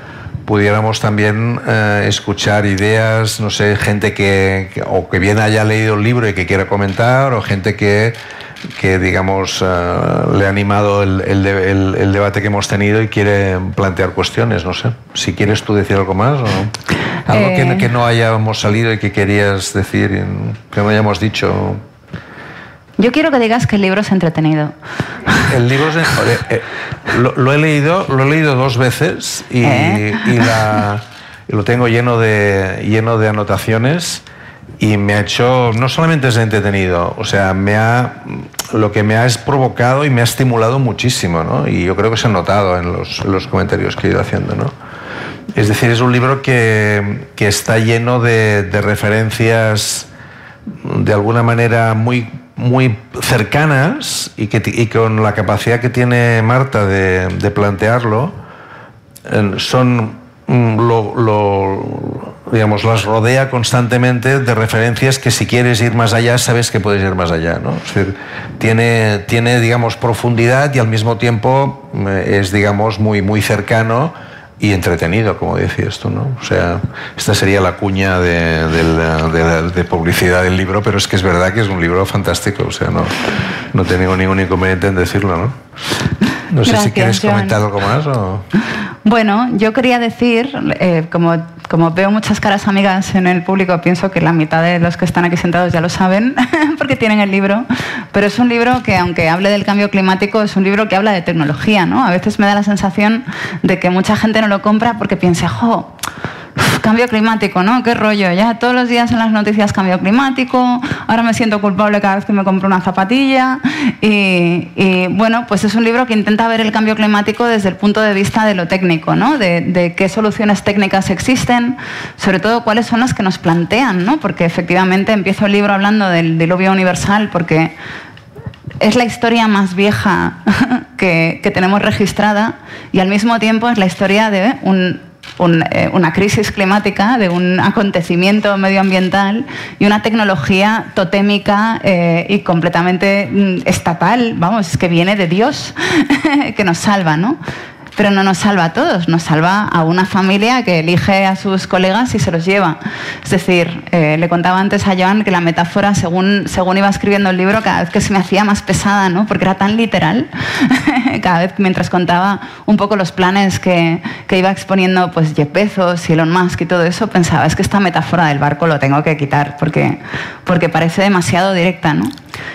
pudiéramos también eh, escuchar ideas, no sé, gente que, que, o que bien haya leído el libro y que quiera comentar, o gente que que digamos eh, le ha animado el, el, debate que hemos tenido y quiere plantear cuestiones, no sé. Si quieres tú decir algo más o algo que, que, no hayamos salido y que querías decir, que no hayamos dicho. Yo quiero que digas que el libro es entretenido. El libro es, eh, lo, he leído, lo he leído dos veces y, ¿Eh? y la lo tengo lleno de, lleno de anotaciones y me ha hecho, no solamente es entretenido, o sea, me ha, lo que me ha provocado y me ha estimulado muchísimo, ¿no? Y yo creo que se ha notado en los, los comentarios que he ido haciendo, ¿no? Es decir, es un libro que, que está lleno de, de, referencias de alguna manera muy, muy cercanas y, que, y con la capacidad que tiene Marta de, de plantearlo, son mm, lo, lo digamos, las rodea constantemente de referencias que si quieres ir más allá, sabes que puedes ir más allá, ¿no? Es decir, tiene, tiene, digamos, profundidad y al mismo tiempo eh, es, digamos, muy, muy cercano y entretenido, como decías tú, ¿no? O sea, esta sería la cuña de, de, de, publicidad del libro, pero es que es verdad que es un libro fantástico, o sea, no, no tengo ningún inconveniente en decirlo, ¿no? No sé Gracias, si quieres Joan. comentar algo más o... Bueno, yo quería decir, eh, como, como veo muchas caras amigas en el público, pienso que la mitad de los que están aquí sentados ya lo saben, porque tienen el libro, pero es un libro que, aunque hable del cambio climático, es un libro que habla de tecnología, ¿no? A veces me da la sensación de que mucha gente no lo compra porque piensa, jo, cambio climático, ¿no? Qué rollo, ya todos los días en las noticias cambio climático, ahora me siento culpable cada vez que me compro una zapatilla y, bueno, pues es un libro que intenta ver el cambio climático desde el punto de vista de lo técnico, ¿no? De, qué soluciones técnicas existen, sobre todo cuáles son las que nos plantean, ¿no? Porque efectivamente empiezo el libro hablando del diluvio universal porque es la historia más vieja que, tenemos registrada y al mismo tiempo es la historia de un, un, eh, una crisis climática, de un acontecimiento medioambiental y una tecnología totémica eh, y completamente mm, estatal, vamos, que viene de Dios, que nos salva, ¿no? Pero no nos salva a todos, nos salva a una familia que elige a sus colegas y se los lleva. Es decir, eh, le contaba antes a Joan que la metáfora, según, según iba escribiendo el libro, cada vez que se me hacía más pesada, ¿no? porque era tan literal, cada vez mientras contaba un poco los planes que, que iba exponiendo pues, Jeff y Elon Musk y todo eso, pensaba, es que esta metáfora del barco lo tengo que quitar porque, porque parece demasiado directa. ¿no?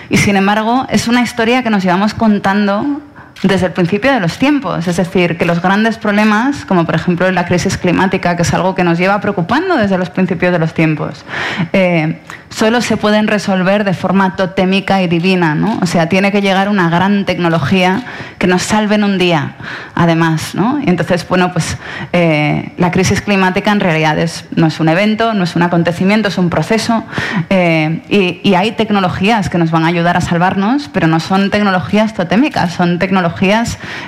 Y sin embargo, es una historia que nos llevamos contando desde el principio de los tiempos. Es decir, que los grandes problemas, como por ejemplo la crisis climática, que es algo que nos lleva preocupando desde los principios de los tiempos, eh, solo se pueden resolver de forma totémica y divina. ¿no? O sea, tiene que llegar una gran tecnología que nos salve en un día, además. ¿no? Y entonces, bueno, pues eh, la crisis climática en realidad es, no es un evento, no es un acontecimiento, es un proceso. Eh, y, y hay tecnologías que nos van a ayudar a salvarnos, pero no son tecnologías totémicas, son tecnologías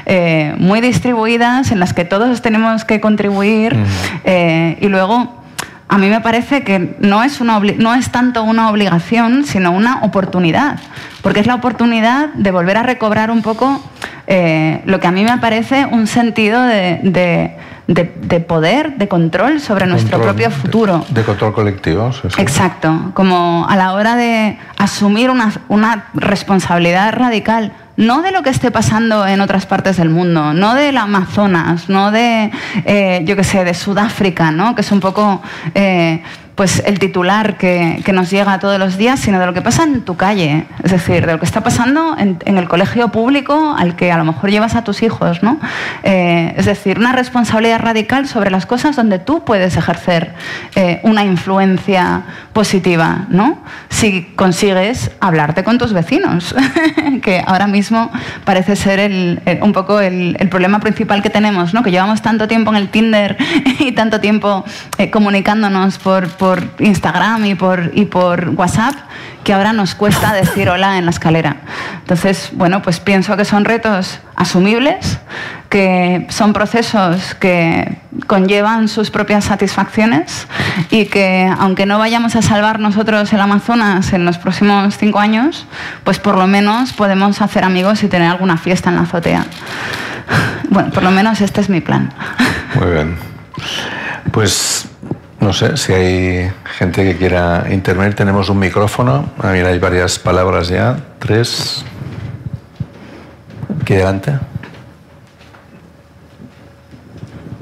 eh, muy distribuidas en las que todos tenemos que contribuir eh, y luego a mí me parece que no es, una no es tanto una obligación, sino una oportunidad, porque es la oportunidad de volver a recobrar un poco eh, lo que a mí me parece un sentido de, de, de, de poder, de control sobre nuestro Control, propio futuro. De, de control colectivo. Sí, sí. Exacto, como a la hora de asumir una, una responsabilidad radical no de lo que esté pasando en otras partes del mundo, no del Amazonas, no de, eh, yo qué sé, de Sudáfrica, ¿no? que es un poco eh, pues el titular que, que, nos llega todos los días, sino de lo que pasa en tu calle, es decir, de lo que está pasando en, el colegio público al que a lo mejor llevas a tus hijos, ¿no? Eh, es decir, una responsabilidad radical sobre las cosas donde tú puedes ejercer eh, una influencia positiva, ¿no? Si consigues hablarte con tus vecinos, que ahora mismo parece ser el, el, un poco el, problema principal que tenemos, ¿no? Que llevamos tanto tiempo en el Tinder y tanto tiempo eh, comunicándonos por por Instagram y por, y por WhatsApp que ahora nos cuesta decir hola en la escalera. Entonces, bueno, pues pienso que son retos asumibles, que son procesos que conllevan sus propias satisfacciones y que aunque no vayamos a salvar nosotros el Amazonas en los próximos cinco años, pues por lo menos podemos hacer amigos y tener alguna fiesta en la azotea. Bueno, por lo menos este es mi plan. Muy bien. Pues no sé si hay gente que quiera intervenir. Tenemos un micrófono. Ah, hay varias palabras ya. Tres. Aquí adelante.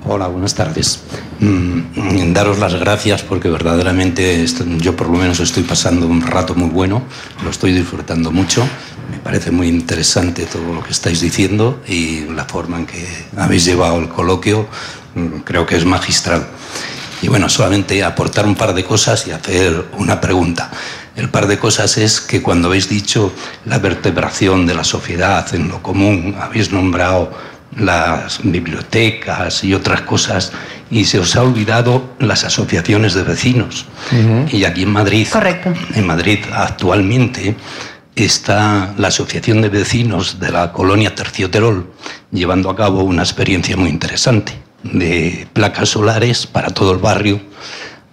Hola, buenas tardes. Mm, daros las gracias porque verdaderamente yo por lo menos estoy pasando un rato muy bueno, lo estoy disfrutando mucho. Me parece muy interesante todo lo que estáis diciendo y la forma en que habéis llevado el coloquio mm, creo que es magistral. Y bueno, solamente aportar un par de cosas y hacer una pregunta. El par de cosas es que cuando habéis dicho la vertebración de la sociedad en lo común, habéis nombrado las bibliotecas y otras cosas y se os ha olvidado las asociaciones de vecinos. Y aquí en Madrid, Correcto. en Madrid actualmente está la Asociación de Vecinos de la colonia Tercioterol llevando a cabo una experiencia muy interesante de placas solares para todo el barrio,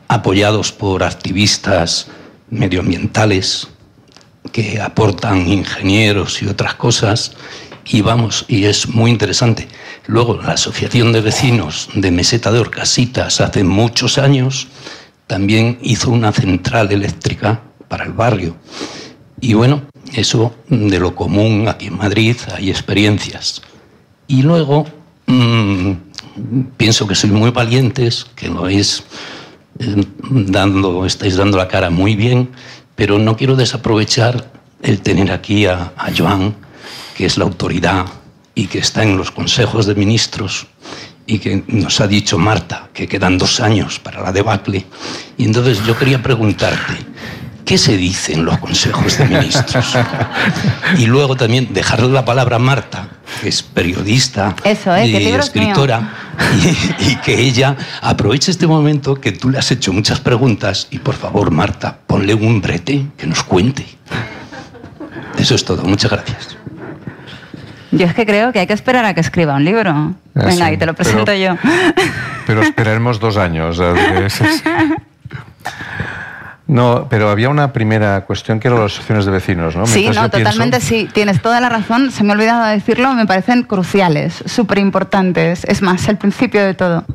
apoyados por activistas medioambientales que aportan ingenieros y otras cosas y vamos, y es muy interesante. Luego, la Asociación de Vecinos de Meseta de Orcasitas hace muchos años también hizo una central eléctrica para el barrio. Y bueno, eso de lo común aquí en Madrid hay experiencias. Y luego, mmm, pienso que sois muy valientes, que lo es eh, dando, estáis dando la cara muy bien, pero no quiero desaprovechar el tener aquí a, a Joan, que es la autoridad y que está en los consejos de ministros y que nos ha dicho Marta que quedan dos años para la debacle. Y entonces yo quería preguntarte, ¿qué se dice en los consejos de ministros? y luego también dejarle la palabra a Marta, que es periodista Eso, ¿eh? y escritora, y, y, que ella aproveche este momento que tú le has hecho muchas preguntas y por favor, Marta, ponle un brete que nos cuente. Eso es todo. Muchas gracias. Yo es que creo que hay que esperar a que escriba un libro. Ah, Venga, sí, y te lo presento pero, yo. Pero esperaremos dos años. No, pero había una primera cuestión que eran las asociaciones de vecinos, ¿no? Sí, no, totalmente pienso... sí. Tienes toda la razón. Se me ha olvidado decirlo. Me parecen cruciales, súper importantes. Es más, el principio de todo.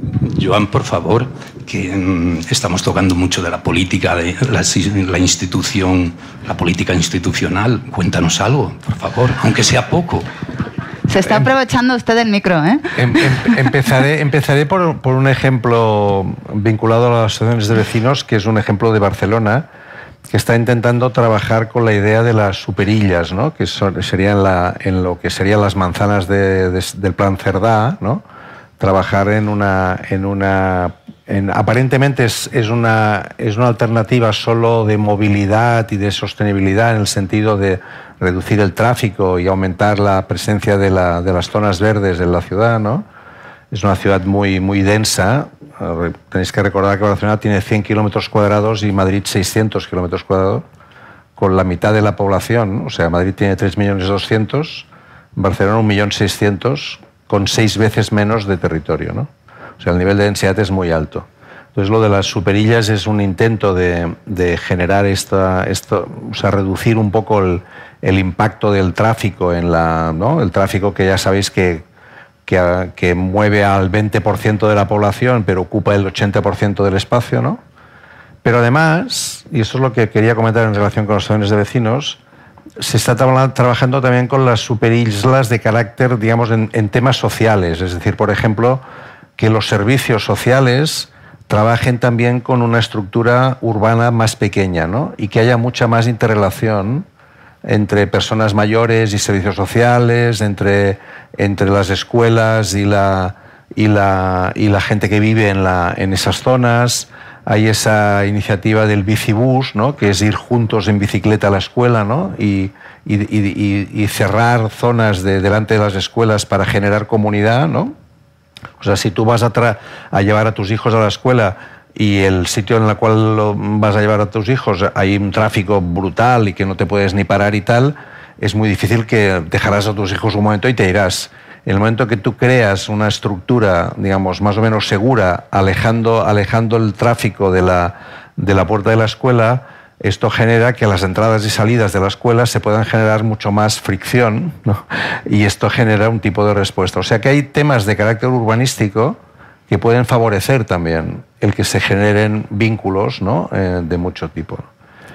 Joan, por favor, que mmm, estamos tocando mucho de la política, de la, la, institución, la política institucional. Cuéntanos algo, por favor, aunque sea poco. Se está aprovechando usted el micro, ¿eh? Em, em, empezaré empezaré por, por, un ejemplo vinculado a las asociaciones de vecinos, que es un ejemplo de Barcelona, que está intentando trabajar con la idea de las superillas, ¿no? que son, serían la, en lo que serían las manzanas de, de, del plan Cerdá, ¿no? trabajar en una... En una en, aparentemente es, es, una, es una alternativa solo de movilidad y de sostenibilidad en el sentido de reducir el tráfico y aumentar la presencia de, la, de las zonas verdes en la ciudad, ¿no? Es una ciudad muy, muy densa. Tenéis que recordar que Barcelona tiene 100 kilómetros cuadrados y Madrid 600 kilómetros cuadrados, con la mitad de la población. O sea, Madrid tiene 3.200.000, Barcelona 1.600.000, con seis veces menos de territorio, ¿no? O sea, el nivel de densidad es muy alto. Entonces, lo de las superillas es un intento de, de generar esta, esto, o sea, reducir un poco el, el impacto del tráfico en la, ¿no? el tráfico que ya sabéis que, que, que mueve al 20% de la población, pero ocupa el 80% del espacio, ¿no? Pero además, y eso es lo que quería comentar en relación con los jóvenes de vecinos, se está tra trabajando también con las superislas de carácter, digamos, en, en temas sociales. Es decir, por ejemplo, que los servicios sociales trabajen también con una estructura urbana más pequeña, ¿no? Y que haya mucha más interrelación entre personas mayores y servicios sociales, entre, entre las escuelas y la, y, la, y la gente que vive en, la, en esas zonas. Hay esa iniciativa del bicibús, ¿no? que es ir juntos en bicicleta a la escuela ¿no? y, y, y, cerrar zonas de, delante de las escuelas para generar comunidad. ¿no? O sea, si tú vas a, a llevar a tus hijos a la escuela y el sitio en el cual vas a llevar a tus hijos hay un tráfico brutal y que no te puedes ni parar y tal, es muy difícil que dejarás a tus hijos un momento y te irás. El momento que tú creas una estructura, digamos, más o menos segura, alejando, alejando el tráfico de la, de la puerta de la escuela, esto genera que las entradas y salidas de la escuela se puedan generar mucho más fricción ¿no? y esto genera un tipo de respuesta. O sea que hay temas de carácter urbanístico que pueden favorecer también el que se generen vínculos ¿no? eh, de mucho tipo.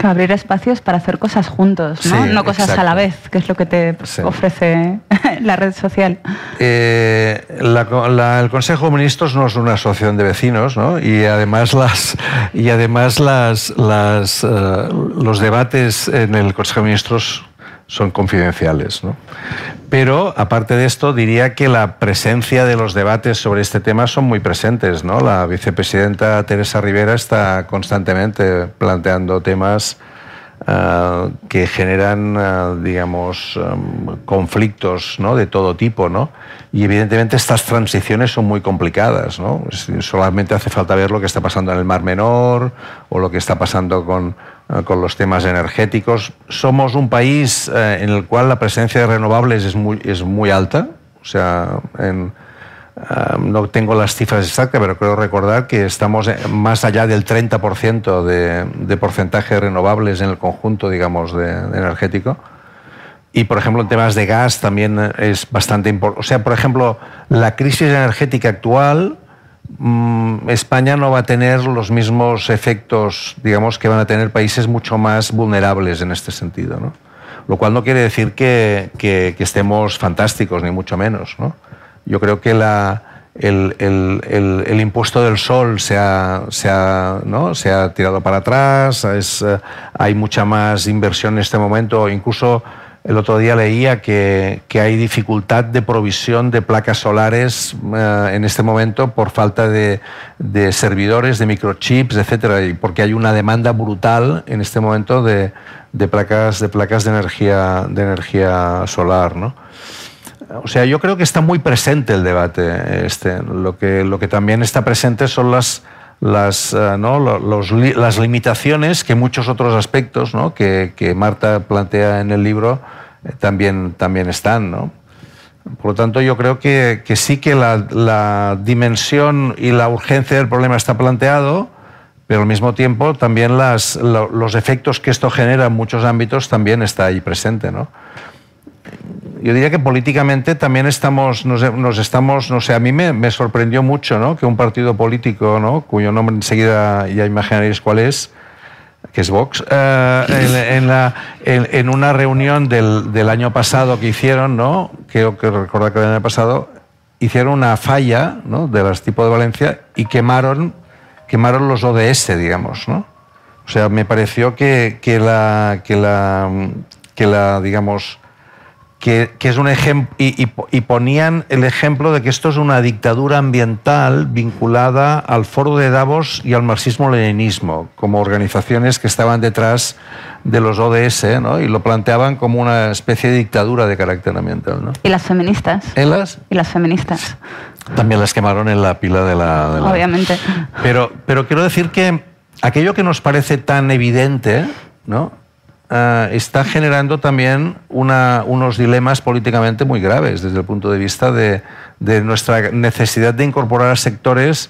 Abrir espacios para hacer cosas juntos, ¿no? Sí, no cosas exacto. a la vez, que es lo que te Sí. ofrece la red social. Eh, la- la- el Consejo de Ministros no es una asociación de vecinos, ¿no? Y además las y además las, las, eh, los debates en el Consejo de Ministros son confidenciales. ¿no? Pero, aparte de esto, diría que la presencia de los debates sobre este tema son muy presentes. ¿no? La vicepresidenta Teresa Rivera está constantemente planteando temas eh, que generan, eh, digamos, em, conflictos ¿no? de todo tipo, ¿no? Y evidentemente estas transiciones son muy complicadas, ¿no? Solamente hace falta ver lo que está pasando en el Mar Menor o lo que está pasando con, con los temas energéticos. Somos un país en el cual la presencia de renovables es muy, es muy alta, o sea, en, no tengo las cifras exactas, pero creo recordar que estamos más allá del 30% de, de porcentaje de renovables en el conjunto, digamos, de, energético. Y, por ejemplo, en temas de gas también es bastante importante. O sea, por ejemplo, la crisis energética actual, España no va a tener los mismos efectos, digamos, que van a tener países mucho más vulnerables en este sentido, ¿no? Lo cual no quiere decir que, estemos fantásticos, ni mucho menos, ¿no? Yo creo que el, impuesto del sol se ha, tirado para atrás, eh, hay mucha más inversión en este momento, incluso el otro día leía que, que hay dificultad de provisión de placas solares eh, en este momento por falta de, de, servidores, de microchips, etcétera, y porque hay una demanda brutal en este momento de, de placas, de placas de energía, de energía solar, ¿no? O sea, yo creo que está muy presente el debate. Este. Lo, que, lo que también está presente son las, las, eh, ¿no? Los, las limitaciones que muchos otros aspectos ¿no? que, que, Marta plantea en el libro eh, también, también están. ¿no? Por lo tanto, yo creo que, que sí que la, la, dimensión y la urgencia del problema está planteado, pero al mismo tiempo también las, los efectos que esto genera en muchos ámbitos también está ahí presente. ¿no? Yo diría que políticamente también estamos, nos, estamos, no sé, a mí me, sorprendió mucho ¿no? que un partido político, ¿no? cuyo nombre enseguida ya imaginaréis cuál es, que es Vox, eh, en, la, en, una reunión del, del, año pasado que hicieron, ¿no? creo que recordar que el año pasado, hicieron una falla ¿no? de las tipo de Valencia y quemaron, quemaron los ODS, digamos. ¿no? O sea, me pareció que, que la, que la, que la digamos, que, es un ejemplo, y, ponían el ejemplo de que esto es una dictadura ambiental vinculada al Foro de Davos y al marxismo-leninismo, como organizaciones que estaban detrás de los ODS, ¿no? y lo planteaban como una especie de dictadura de carácter ambiental. ¿no? ¿Y las feministas? ¿En las? Y las feministas. También las quemaron en la pila de la... De Obviamente. Pero, pero quiero decir que aquello que nos parece tan evidente, ¿no? Eh, está generando también unos dilemas políticamente muy graves desde el punto de vista de, nuestra necesidad de incorporar a sectores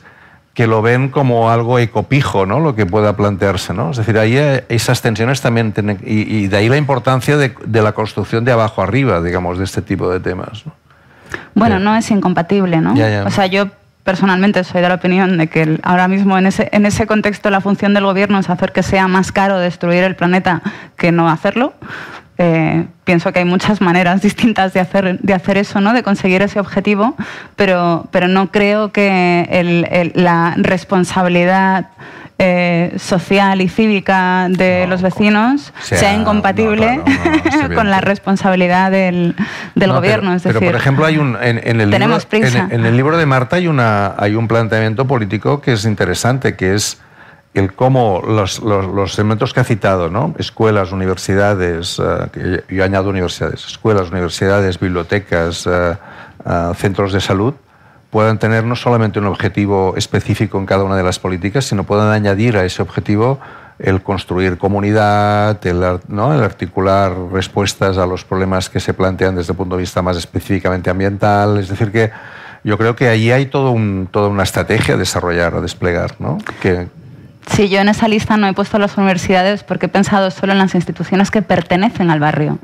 que lo ven como algo ecopijo, ¿no? Lo que pueda plantearse, ¿no? Es decir, ahí esas tensiones también tienen, y, de ahí la importancia de, la construcción de abajo arriba, digamos, de este tipo de temas. Bueno, no es incompatible, ¿no? O sea, yo personalmente soy de la opinión de que ahora mismo en ese, en ese contexto la función del gobierno es hacer que sea más caro destruir el planeta que no hacerlo. Eh, pienso que hay muchas maneras distintas de hacer, de hacer eso, ¿no? de conseguir ese objetivo, pero, pero no creo que la responsabilidad eh, social y cívica de los vecinos sea, incompatible con la responsabilidad del, del gobierno. Pero, por ejemplo, hay un, en, el libro, en, el libro de Marta hay, una, hay un planteamiento político que es interesante, que es el cómo los, los, elementos que ha citado, ¿no? escuelas, universidades, eh, yo añado universidades, escuelas, universidades, bibliotecas, eh, centros de salud, puedan tener no solamente un objetivo específico en cada una de las políticas, sino puedan añadir a ese objetivo el construir comunidad, el, ¿no? el articular respuestas a los problemas que se plantean desde el punto de vista más específicamente ambiental. Es decir, que yo creo que allí hay todo un, toda una estrategia a desarrollar, a desplegar, ¿no? que, Sí, yo en esa lista no he puesto las universidades porque he pensado solo en las instituciones que pertenecen al barrio.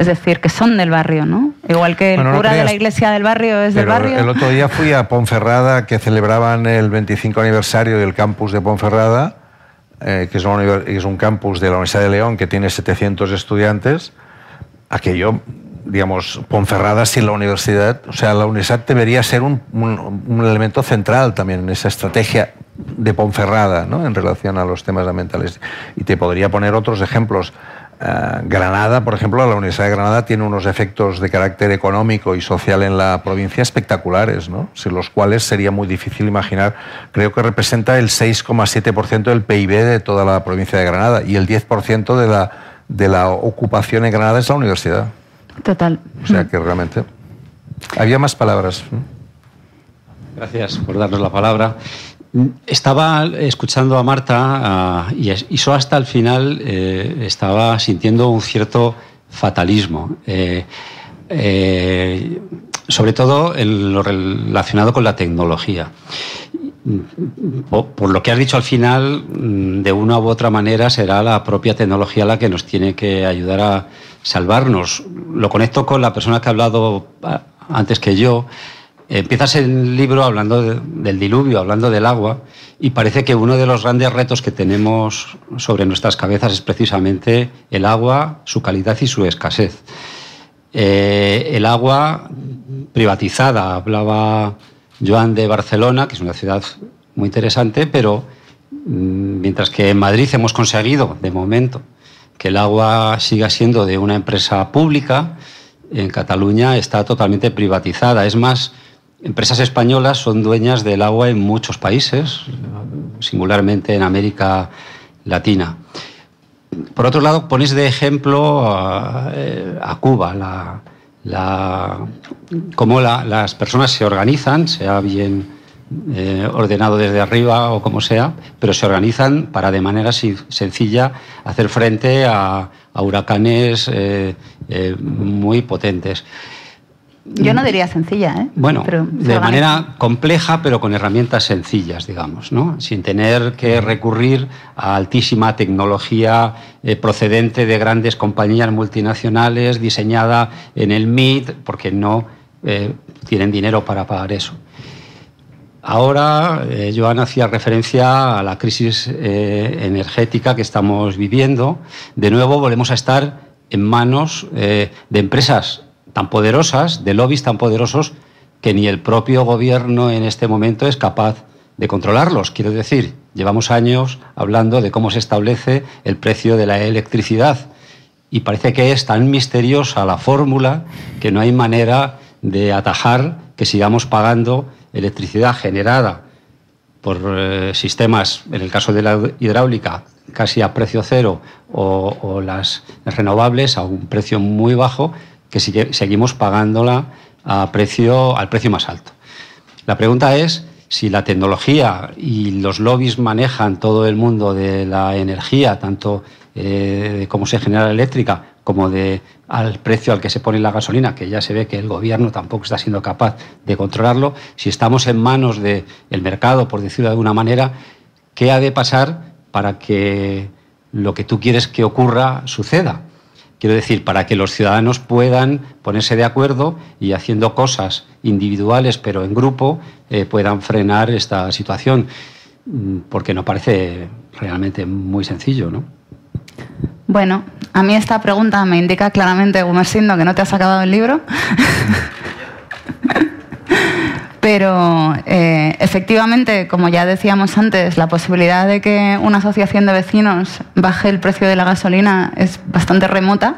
Es decir, que son del barrio, ¿no? Igual que el cura de la iglesia del barrio es del barrio. El otro día fui a Ponferrada, que celebraban el 25 aniversario del campus de Ponferrada, eh, que, es es un campus de la Universidad de León que tiene 700 estudiantes. Aquello digamos, Ponferrada sin la universidad, o sea, la universidad debería ser un, un, elemento central también en esa estrategia de Ponferrada, ¿no? En relación a los temas ambientales. Y te podría poner otros ejemplos. Eh, Granada, por ejemplo, la Universidad de Granada tiene unos efectos de carácter económico y social en la provincia espectaculares, ¿no? sin los cuales sería muy difícil imaginar. Creo que representa el 6,7% del PIB de toda la provincia de Granada y el 10% de la, de la ocupación en Granada es la universidad. Total. O sea que realmente. Había más palabras. Gracias por darnos la palabra. Estaba escuchando a Marta y, eso hasta el final eh, estaba sintiendo un cierto fatalismo, eh, eh, sobre todo en lo relacionado con la tecnología. Por, lo que has dicho al final, mm, de una u otra manera será la propia tecnología la que nos tiene que ayudar a salvarnos. Lo conecto con la persona que ha hablado antes que yo Empiezas el libro hablando del diluvio, hablando del agua, y parece que uno de los grandes retos que tenemos sobre nuestras cabezas es precisamente el agua, su calidad y su escasez. Eh, el agua privatizada, hablaba Joan de Barcelona, que es una ciudad muy interesante, pero mm, mientras que en Madrid hemos conseguido, de momento, que el agua siga siendo de una empresa pública, en Cataluña está totalmente privatizada. Es más, Empresas españolas son dueñas del agua en muchos países, singularmente en América Latina. Por otro lado, ponéis de ejemplo a, eh, Cuba, la, cómo las personas se organizan, sea bien eh, ordenado desde arriba o como sea, pero se organizan para de manera sencilla hacer frente a, huracanes eh, muy potentes. Yo no diría sencilla, ¿eh? Bueno, de manera compleja, pero con herramientas sencillas, digamos, ¿no? Sin tener que recurrir a altísima tecnología eh, procedente de grandes compañías multinacionales, diseñada en el MIT, porque no eh, tienen dinero para pagar eso. Ahora, eh, Joan hacía referencia a la crisis energética que estamos viviendo. De nuevo, volvemos a estar en manos de empresas tan poderosas, de lobbies tan poderosos, que ni el propio gobierno en este momento es capaz de controlarlos. Quiero decir, llevamos años hablando de cómo se establece el precio de la electricidad y parece que es tan misteriosa la fórmula que no hay manera de atajar que sigamos pagando electricidad generada por eh, sistemas, en el caso de la hidráulica, casi a precio cero o, o las renovables a un precio muy bajo que seguimos pagándola al precio más alto. La pregunta es si la tecnología y los lobbies manejan todo el mundo de la energía, tanto eh, de cómo se genera la eléctrica como de al precio al que se pone la gasolina, que ya se ve que el gobierno tampoco está siendo capaz de controlarlo, si estamos en manos del mercado, por decirlo de alguna manera, ¿qué ha de pasar para que lo que tú quieres que ocurra suceda? Quiero decir, para que los ciudadanos puedan ponerse de acuerdo y haciendo cosas individuales pero en grupo eh, puedan frenar esta situación, mm, porque no parece realmente muy sencillo, ¿no? Bueno, a mí esta pregunta me indica claramente, Gumersindo, que no te has acabado el libro. Pero eh, efectivamente, como ya decíamos antes, la posibilidad de que una asociación de vecinos baje el precio de la gasolina es bastante remota.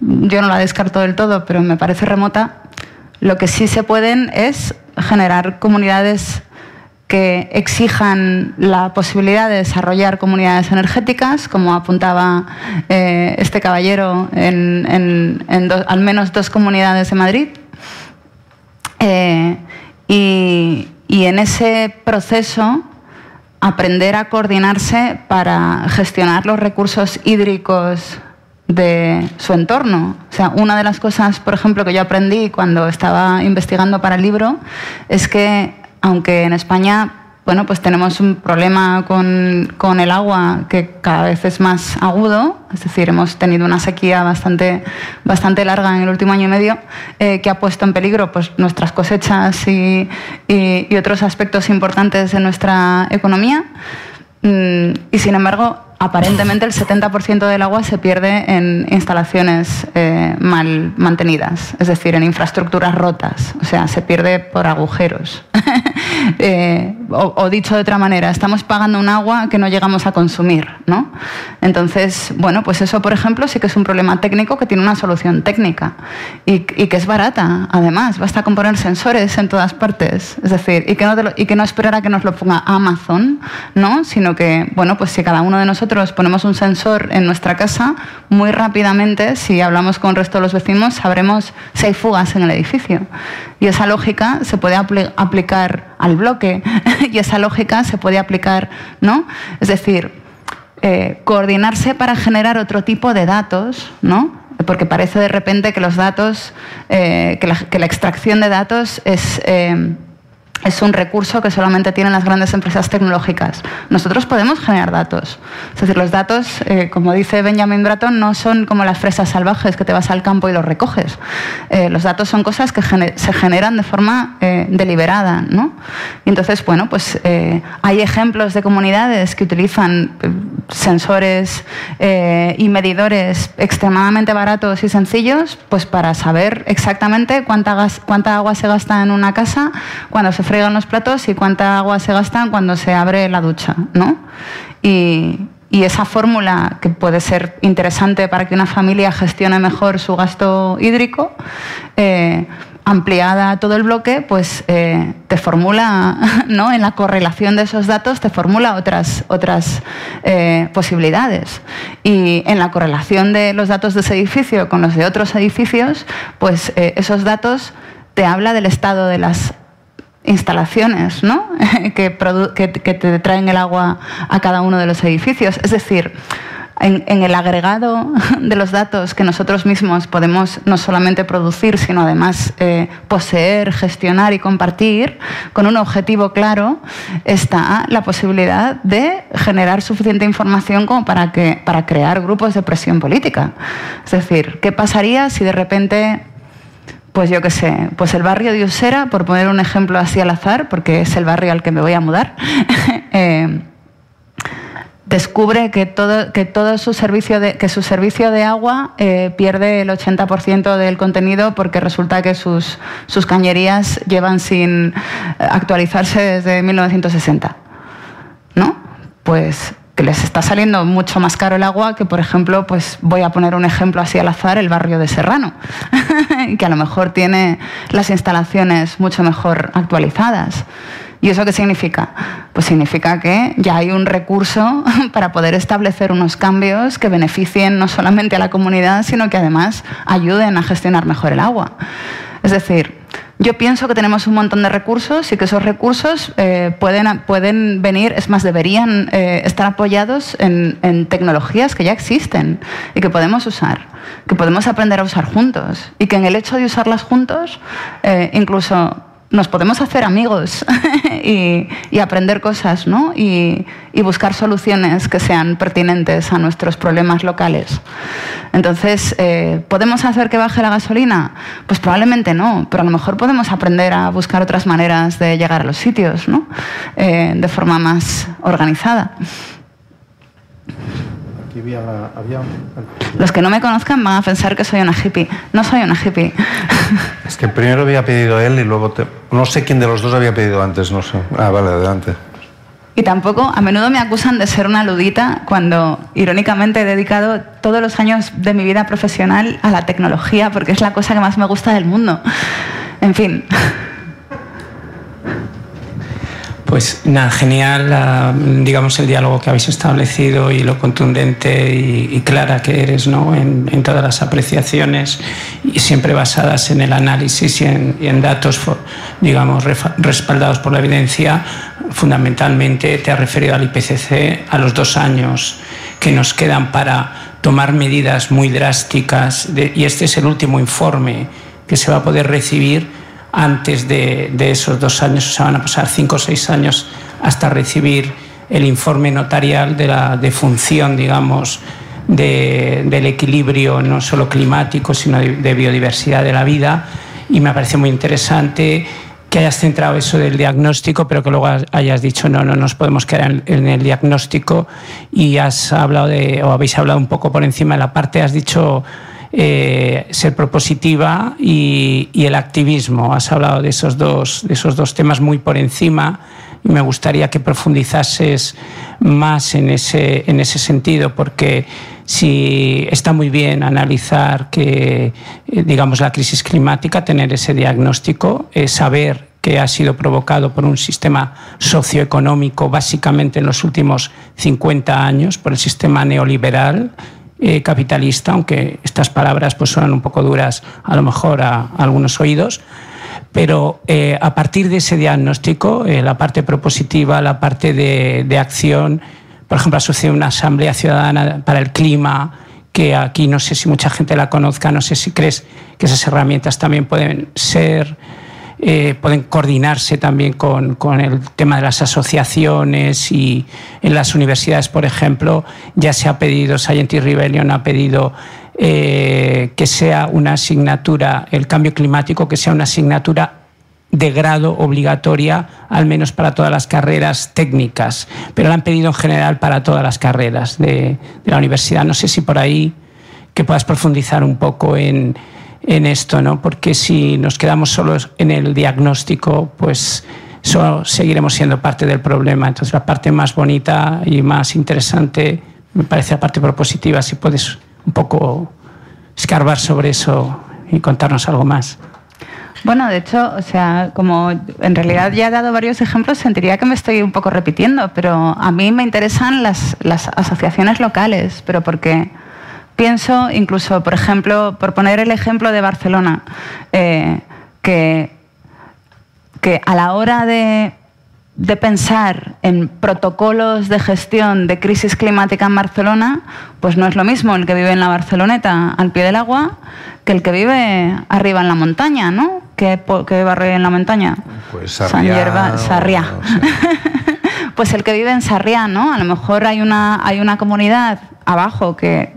Yo no la descarto del todo, pero me parece remota. Lo que sí se pueden es generar comunidades que exijan la posibilidad de desarrollar comunidades energéticas, como apuntaba eh, este caballero en, al menos dos comunidades de Madrid. Eh, y, en ese proceso aprender a coordinarse para gestionar los recursos hídricos de su entorno. O sea, una de las cosas, por ejemplo, que yo aprendí cuando estaba investigando para el libro es que, aunque en España bueno, pues tenemos un problema con, el agua que cada vez es más agudo, es decir, hemos tenido una sequía bastante, bastante larga en el último año y medio eh, que ha puesto en peligro pues, nuestras cosechas y, otros aspectos importantes de nuestra economía. Mm, y sin embargo, aparentemente el 70% del agua se pierde en instalaciones eh, mal mantenidas, es decir, en infraestructuras rotas, o sea, se pierde por agujeros. Eh, o, dicho de otra manera, estamos pagando un agua que no llegamos a consumir, ¿no? Entonces, bueno, pues eso, por ejemplo, sí que es un problema técnico que tiene una solución técnica y, que es barata, además, basta con poner sensores en todas partes, es decir, y que no, y que no esperar a que nos lo ponga Amazon, ¿no? Sino que, bueno, pues si cada uno de nosotros ponemos un sensor en nuestra casa, muy rápidamente, si hablamos con el resto de los vecinos, sabremos si hay fugas en el edificio. Y esa lógica se puede aplicar al bloque y esa lógica se puede aplicar, ¿no? Es decir, eh, coordinarse para generar otro tipo de datos, ¿no? Porque parece de repente que los datos, eh, que, la, extracción de datos es eh, es un recurso que solamente tienen las grandes empresas tecnológicas. Nosotros podemos generar datos. Es decir, los datos, eh, como dice Benjamin Bratton, no son como las fresas salvajes que te vas al campo y los recoges. Eh, los datos son cosas que se generan de forma eh, deliberada. ¿no? Y entonces, bueno, pues hay ejemplos de comunidades que utilizan sensores y medidores extremadamente baratos y sencillos pues para saber exactamente cuánta, cuánta agua se gasta en una casa cuando se fregan los platos y cuánta agua se gastan cuando se abre la ducha, ¿no? Y, esa fórmula que puede ser interesante para que una familia gestione mejor su gasto hídrico, eh, ampliada a todo el bloque, pues eh, te formula, ¿no? en la correlación de esos datos, te formula otras, otras eh, posibilidades. Y en la correlación de los datos de ese edificio con los de otros edificios, pues esos datos te habla del estado de las instalaciones ¿no? que, te traen el agua a cada uno de los edificios. Es decir, en, el agregado de los datos que nosotros mismos podemos no solamente producir, sino además eh, poseer, gestionar y compartir, con un objetivo claro, está la posibilidad de generar suficiente información como para, que, para crear grupos de presión política. Es decir, ¿qué pasaría si de repente pues yo qué sé, pues el barrio de Usera, por poner un ejemplo así al azar, porque es el barrio al que me voy a mudar, eh, descubre que todo, que todo su servicio de, que su servicio de agua eh, pierde el 80% del contenido porque resulta que sus, sus cañerías llevan sin actualizarse desde 1960. ¿No? Pues que les está saliendo mucho más caro el agua que, por ejemplo, pues voy a poner un ejemplo así al azar, el barrio de Serrano, que a lo mejor tiene las instalaciones mucho mejor actualizadas. ¿Y eso qué significa? Pues significa que ya hay un recurso para poder establecer unos cambios que beneficien no solamente a la comunidad, sino que además ayuden a gestionar mejor el agua. Es decir, yo pienso que tenemos un montón de recursos y que esos recursos eh, pueden, pueden venir, es más, deberían eh, estar apoyados en, tecnologías que ya existen y que podemos usar, que podemos aprender a usar juntos y que en el hecho de usarlas juntos, eh, incluso nos podemos hacer amigos y, aprender cosas ¿no? y, buscar soluciones que sean pertinentes a nuestros problemas locales. Entonces, eh, ¿podemos hacer que baje la gasolina? Pues probablemente no, pero a lo mejor podemos aprender a buscar otras maneras de llegar a los sitios ¿no? Eh, de forma más organizada. Los que no me conozcan van a pensar que soy una hippie. No soy una hippie. Es que primero había pedido él y luego no sé quién de los dos había pedido antes, no sé. Ah, vale, adelante. Y tampoco, a menudo me acusan de ser una ludita cuando irónicamente he dedicado todos los años de mi vida profesional a la tecnología porque es la cosa que más me gusta del mundo. En fin. Pues nada, genial, digamos, el diálogo que habéis establecido y lo contundente y, clara que eres ¿no? En, todas las apreciaciones y siempre basadas en el análisis y en, datos, digamos, respaldados por la evidencia. Fundamentalmente te has referido al IPCC a los dos años que nos quedan para tomar medidas muy drásticas y este es el último informe que se va a poder recibir antes de, esos dos años, o sea, van a pasar cinco o seis años hasta recibir el informe notarial de la defunción, digamos, del equilibrio no solo climático, sino de, biodiversidad de la vida. Y me parece muy interesante que hayas centrado eso del diagnóstico, pero que luego hayas dicho no, no nos podemos quedar en, el diagnóstico y has hablado de, o habéis hablado un poco por encima de la parte, has dicho eh, ser propositiva y, el activismo. Has hablado de esos dos, de esos dos temas muy por encima me gustaría que profundizases más en ese, en ese sentido, porque si está muy bien analizar que, eh, digamos, la crisis climática, tener ese diagnóstico, eh, saber que ha sido provocado por un sistema socioeconómico básicamente en los últimos 50 años, por el sistema neoliberal eh, capitalista, aunque estas palabras pues suenan un poco duras a lo mejor a, algunos oídos, pero a partir de ese diagnóstico, la parte propositiva, la parte de, de acción, por ejemplo, ha sucedido una asamblea ciudadana para el clima, que aquí no sé si mucha gente la conozca, no sé si crees que esas herramientas también pueden ser, eh, pueden coordinarse también con, con, el tema de las asociaciones y en las universidades, por ejemplo, ya se ha pedido, Scientist Rebellion ha pedido eh, que sea una asignatura, el cambio climático, que sea una asignatura de grado obligatoria, al menos para todas las carreras técnicas, pero la han pedido en general para todas las carreras de, la universidad. No sé si por ahí que puedas profundizar un poco en, en esto, ¿no? porque si nos quedamos solos en el diagnóstico, pues solo seguiremos siendo parte del problema. Entonces la parte más bonita y más interesante me parece la parte propositiva, si puedes un poco escarbar sobre eso y contarnos algo más. Bueno, de hecho, o sea, como en realidad ya he dado varios ejemplos, sentiría que me estoy un poco repitiendo, pero a mí me interesan las, asociaciones locales, pero porque pienso incluso, por ejemplo, por poner el ejemplo de Barcelona, eh, que, que a la hora de de pensar en protocolos de gestión de crisis climática en Barcelona, pues no es lo mismo el que vive en la Barceloneta al pie del agua que el que vive arriba en la montaña, ¿no? ¿Qué, qué barrio en la montaña? Pues Sarriá. Sarriá. pues el que vive en Sarriá, ¿no? A lo mejor hay una, hay una comunidad abajo que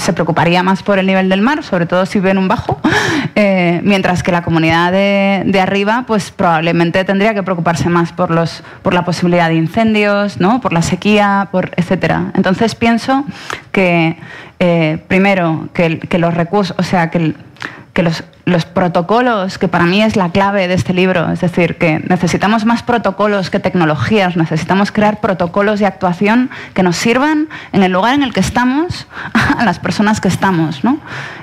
se preocuparía más por el nivel del mar, sobre todo si ven un bajo, eh, mientras que la comunidad de, arriba, pues probablemente tendría que preocuparse más por, los, por la posibilidad de incendios, ¿no? por la sequía, por etcétera. Entonces pienso que eh, primero que, que, los recursos, o sea, que, que los, los protocolos, que para mí es la clave de este libro, es decir, que necesitamos más protocolos que tecnologías, necesitamos crear protocolos de actuación que nos sirvan en el lugar en el que estamos, a las personas que estamos, ¿no?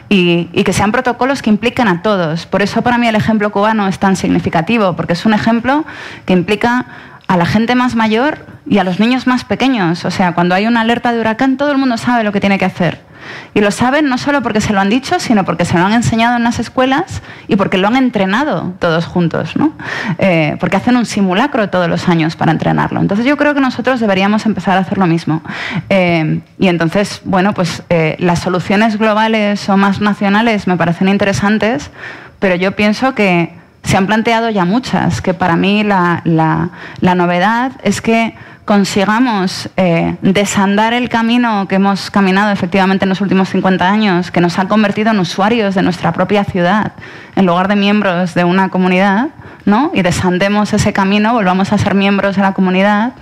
y, y que sean protocolos que impliquen a todos. Por eso para mí el ejemplo cubano es tan significativo, porque es un ejemplo que implica a la gente más mayor y a los niños más pequeños. O sea, cuando hay una alerta de huracán, todo el mundo sabe lo que tiene que hacer. Y lo saben no solo porque se lo han dicho, sino porque se lo han enseñado en las escuelas y porque lo han entrenado todos juntos, ¿no? Eh, porque hacen un simulacro todos los años para entrenarlo. Entonces yo creo que nosotros deberíamos empezar a hacer lo mismo. Eh, y entonces, bueno, pues eh, las soluciones globales o más nacionales me parecen interesantes, pero yo pienso que se han planteado ya muchas, que para mí la, la novedad es que consigamos eh, desandar el camino que hemos caminado efectivamente en los últimos 50 años, que nos ha convertido en usuarios de nuestra propia ciudad, en lugar de miembros de una comunidad, ¿no? y desandemos ese camino, volvamos a ser miembros de la comunidad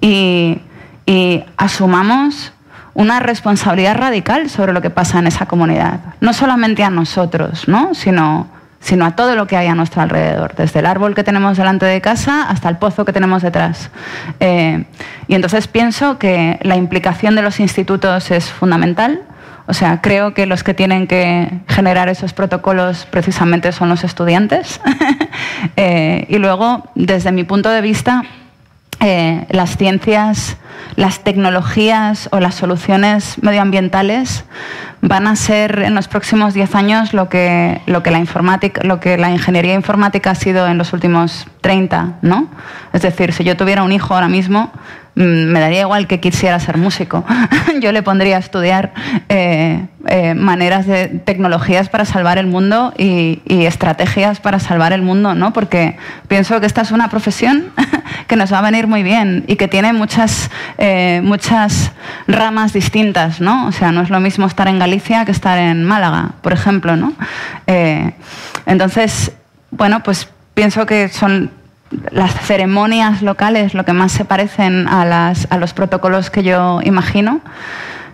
y, y asumamos una responsabilidad radical sobre lo que pasa en esa comunidad. No solamente a nosotros, ¿no? sino sino a todo lo que hay a nuestro alrededor, desde el árbol que tenemos delante de casa hasta el pozo que tenemos detrás. Eh, y entonces pienso que la implicación de los institutos es fundamental. O sea, creo que los que tienen que generar esos protocolos precisamente son los estudiantes. Eh, y luego, desde mi punto de vista, eh, las ciencias, las tecnologías o las soluciones medioambientales van a ser en los próximos 10 años lo que, lo que, la, informática, lo que la ingeniería informática ha sido en los últimos 30, ¿no? Es decir, si yo tuviera un hijo ahora mismo, me daría igual que quisiera ser músico. Yo le pondría a estudiar eh, eh, maneras de tecnologías para salvar el mundo y, estrategias para salvar el mundo, ¿no? Porque pienso que esta es una profesión que nos va a venir muy bien y que tiene muchas, eh, muchas ramas distintas, ¿no? O sea, no es lo mismo estar en Galicia que estar en Málaga, por ejemplo, ¿no? entonces, bueno, pues pienso que son las ceremonias locales lo que más se parecen a, los protocolos que yo imagino.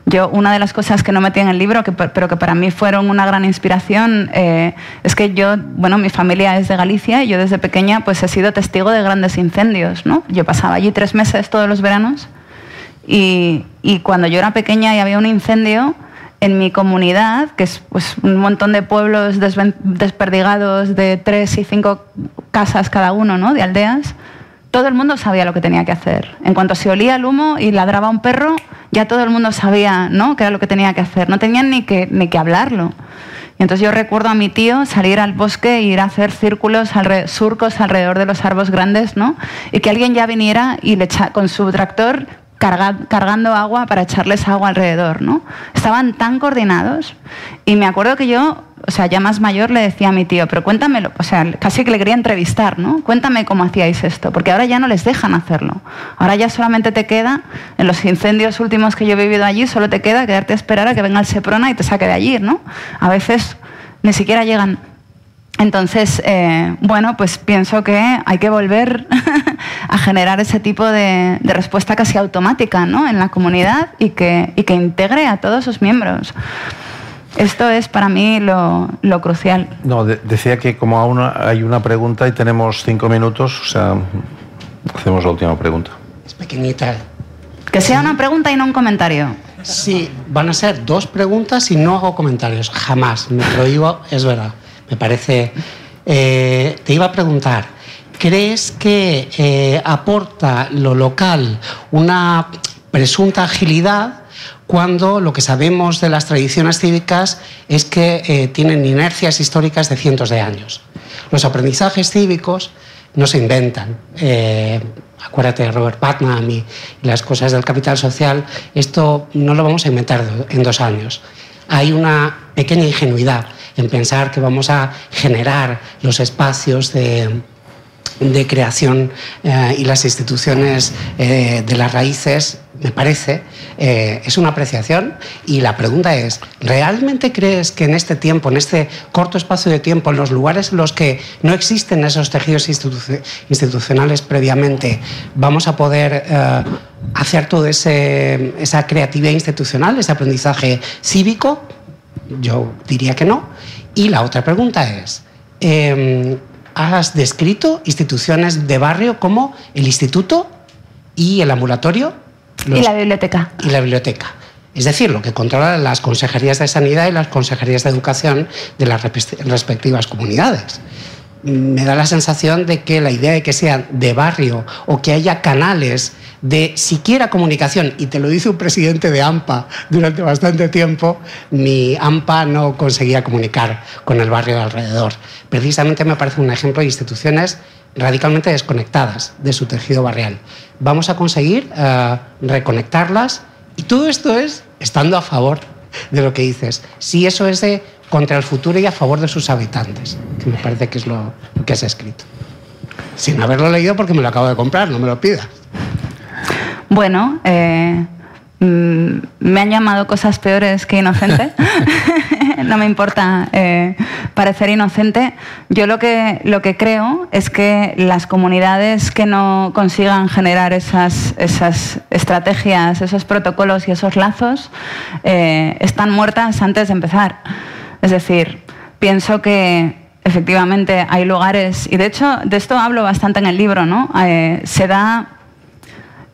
Yo, una de las cosas que no metí en el libro, que, pero que para mí fueron una gran inspiración, eh, es que yo, bueno, mi familia es de Galicia y yo desde pequeña pues he sido testigo de grandes incendios, ¿no? Yo pasaba allí tres meses todos los veranos y cuando yo era pequeña y había un incendio, en mi comunidad, que es pues, un montón de pueblos desperdigados de tres y cinco casas cada uno, ¿no? de aldeas, todo el mundo sabía lo que tenía que hacer. En cuanto se olía el humo y ladraba un perro, ya todo el mundo sabía ¿no? qué era lo que tenía que hacer. No tenían ni que, ni que hablarlo. Y entonces yo recuerdo a mi tío salir al bosque e ir a hacer círculos, surcos alrededor de los árboles grandes, ¿no? Y que alguien ya viniera y le con su tractor cargando agua para echarles agua alrededor, ¿no? Estaban tan coordinados y me acuerdo que yo, o sea, ya más mayor le decía a mi tío, pero cuéntamelo, o sea, casi que le quería entrevistar, ¿no? Cuéntame cómo hacíais esto, porque ahora ya no les dejan hacerlo. Ahora ya solamente te queda, en los incendios últimos que yo he vivido allí, solo te queda quedarte a esperar a que venga el Seprona y te saque de allí, ¿no? A veces ni siquiera llegan entonces, eh, bueno, pues pienso que hay que volver a generar ese tipo de, respuesta casi automática ¿no? en la comunidad y que, que, integre a todos sus miembros. Esto es para mí lo, crucial. No, decía que como aún hay una pregunta y tenemos cinco minutos, o sea, hacemos la última pregunta. Es pequeñita. Que sea una pregunta y no un comentario. Sí, van a ser dos preguntas y no hago comentarios, jamás. Me prohíbo, es verdad me parece... Eh, te iba a preguntar, ¿crees que eh, aporta lo local una presunta agilidad cuando lo que sabemos de las tradiciones cívicas es que eh, tienen inercias históricas de cientos de años? Los aprendizajes cívicos no se inventan. acuérdate de Robert Putnam y, las cosas del capital social, esto no lo vamos a inventar en dos años. Hay una pequeña ingenuidad en pensar que vamos a generar los espacios de, creación eh, y las instituciones eh, de las raíces, me parece, eh, es una apreciación y la pregunta es, ¿realmente crees que en este tiempo, en este corto espacio de tiempo, en los lugares en los que no existen esos tejidos institucionales previamente, vamos a poder hacer toda esa creatividad institucional, ese aprendizaje cívico? Yo diría que no. Y la otra pregunta es, em, ¿has descrito instituciones de barrio como el instituto y el ambulatorio? y la biblioteca. Y la biblioteca. Es decir, lo que controlan las consejerías de sanidad y las consejerías de educación de las respectivas comunidades me da la sensación de que la idea de que sean de barrio o que haya canales de siquiera comunicación, y te lo dice un presidente de AMPA durante bastante tiempo, mi AMPA no conseguía comunicar con el barrio de alrededor. Precisamente me parece un ejemplo de instituciones radicalmente desconectadas de su tejido barrial. Vamos a conseguir eh, reconectarlas y todo esto es estando a favor de lo que dices. Si eso es de contra el futuro y a favor de sus habitantes, que me parece que es lo, que has escrito. Sin haberlo leído porque me lo acabo de comprar, no me lo pidas. Bueno, eh, mm, me han llamado cosas peores que inocente. no me importa eh, parecer inocente. Yo lo que, lo que creo es que las comunidades que no consigan generar esas, esas estrategias, esos protocolos y esos lazos, eh, están muertas antes de empezar. Es decir, pienso que efectivamente hay lugares, y de hecho de esto hablo bastante en el libro, ¿no? Eh, se da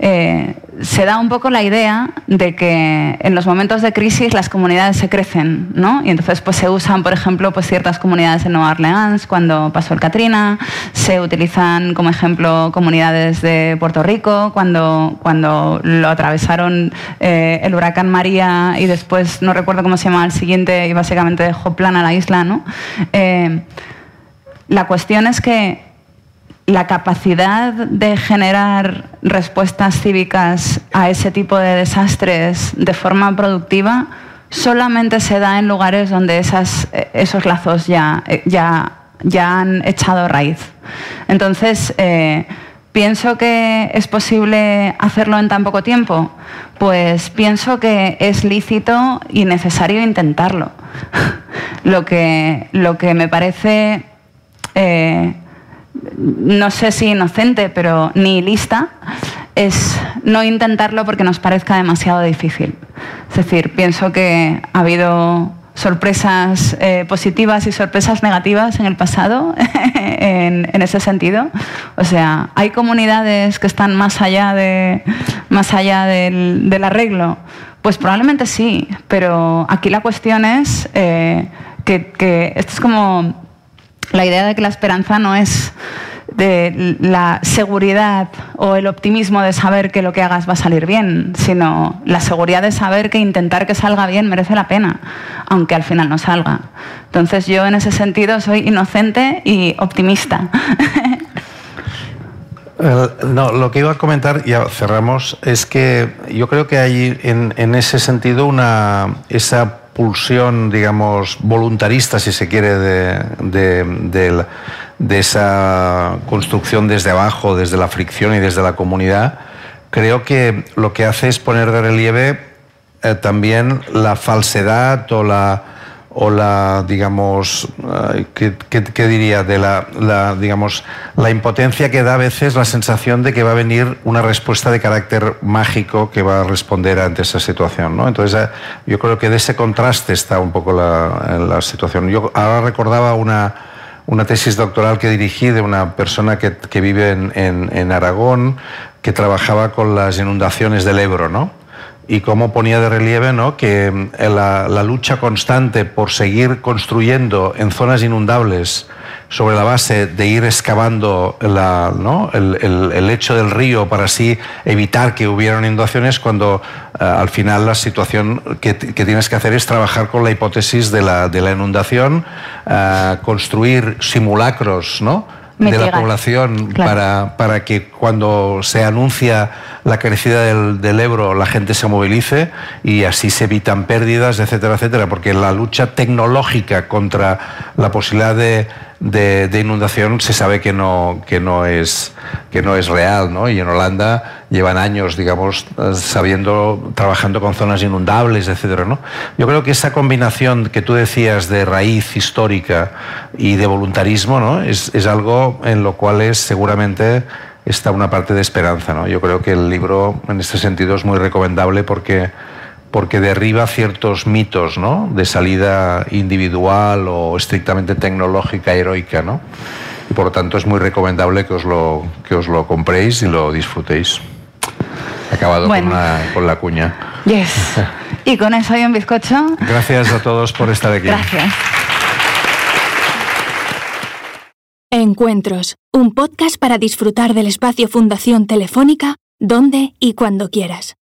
eh, se da un poco la idea de que en los momentos de crisis las comunidades se crecen, ¿no? Y entonces pues se usan, por ejemplo, pues ciertas comunidades en Nueva Orleans cuando pasó el Katrina, se utilizan como ejemplo comunidades de Puerto Rico cuando, cuando lo atravesaron eh, el huracán María y después no recuerdo cómo se llama el siguiente y básicamente dejó plana la isla, ¿no? Eh, la cuestión es que la capacidad de generar respuestas cívicas a ese tipo de desastres de forma productiva solamente se da en lugares donde esos lazos ya, ya, han echado raíz. Entonces, eh, ¿pienso que es posible hacerlo en tan poco tiempo? Pues pienso que es lícito y necesario intentarlo. lo, que, me parece... Eh, no sé si inocente, pero ni lista, es no intentarlo porque nos parezca demasiado difícil. Es decir, pienso que ha habido sorpresas eh, positivas y sorpresas negativas en el pasado en, ese sentido. O sea, hay comunidades que están más allá, de, más allá del, arreglo. Pues probablemente sí, pero aquí la cuestión es eh, que, que esto es como la idea de que la esperanza no es de la seguridad o el optimismo de saber que lo que hagas va a salir bien, sino la seguridad de saber que intentar que salga bien merece la pena, aunque al final no salga. Entonces yo en ese sentido soy inocente y optimista. No, lo que iba a comentar, ya cerramos, es que yo creo que hay en, ese sentido una esa digamos, voluntarista, si se quiere, de, de, de esa construcción desde abajo, desde la fricción y desde la comunidad, creo que lo que hace es poner de relieve eh, también la falsedad o la o la digamos ¿qué, diría de la, digamos la impotencia que da a veces la sensación de que va a venir una respuesta de carácter mágico que va a responder ante esa situación ¿no? entonces eh, yo creo que de ese contraste está un poco la, la situación yo ahora recordaba una una tesis doctoral que dirigí de una persona que, que vive en, en, Aragón, que trabajaba con las inundaciones del Ebro, ¿no? Y cómo ponía de relieve ¿no? que eh, la, la lucha constante por seguir construyendo en zonas inundables sobre la base de ir excavando el, el, el, lecho del río para así evitar que hubieran inundaciones, cuando uh, al final la situación que, que, tienes que hacer es trabajar con la hipótesis de la, de la inundación, uh, construir simulacros, ¿no? De la población para, para, que cuando se anuncia la crecida del, del, Ebro la gente se movilice y así se evitan pérdidas, etcétera, etcétera, porque la lucha tecnológica contra la posibilidad de de, inundación se sabe que no, que no, es, que no es real, ¿no? Y en Holanda llevan años, digamos, sabiendo, trabajando con zonas inundables, etcétera, ¿no? Yo creo que esa combinación que tú decías de raíz histórica y de voluntarismo, ¿no? Es, es algo en lo cual es seguramente está una parte de esperanza, ¿no? Yo creo que el libro en este sentido es muy recomendable porque porque derriba ciertos mitos ¿no? de salida individual o estrictamente tecnológica, heroica, ¿no? Y por lo tanto es muy recomendable que os lo, que os lo compréis y lo disfrutéis. Acabado con, con, la cuña. Yes. Y con eso hay un bizcocho. Gracias a todos por estar aquí. Gracias. Encuentros, un podcast para disfrutar del espacio Fundación Telefónica, donde y cuando quieras.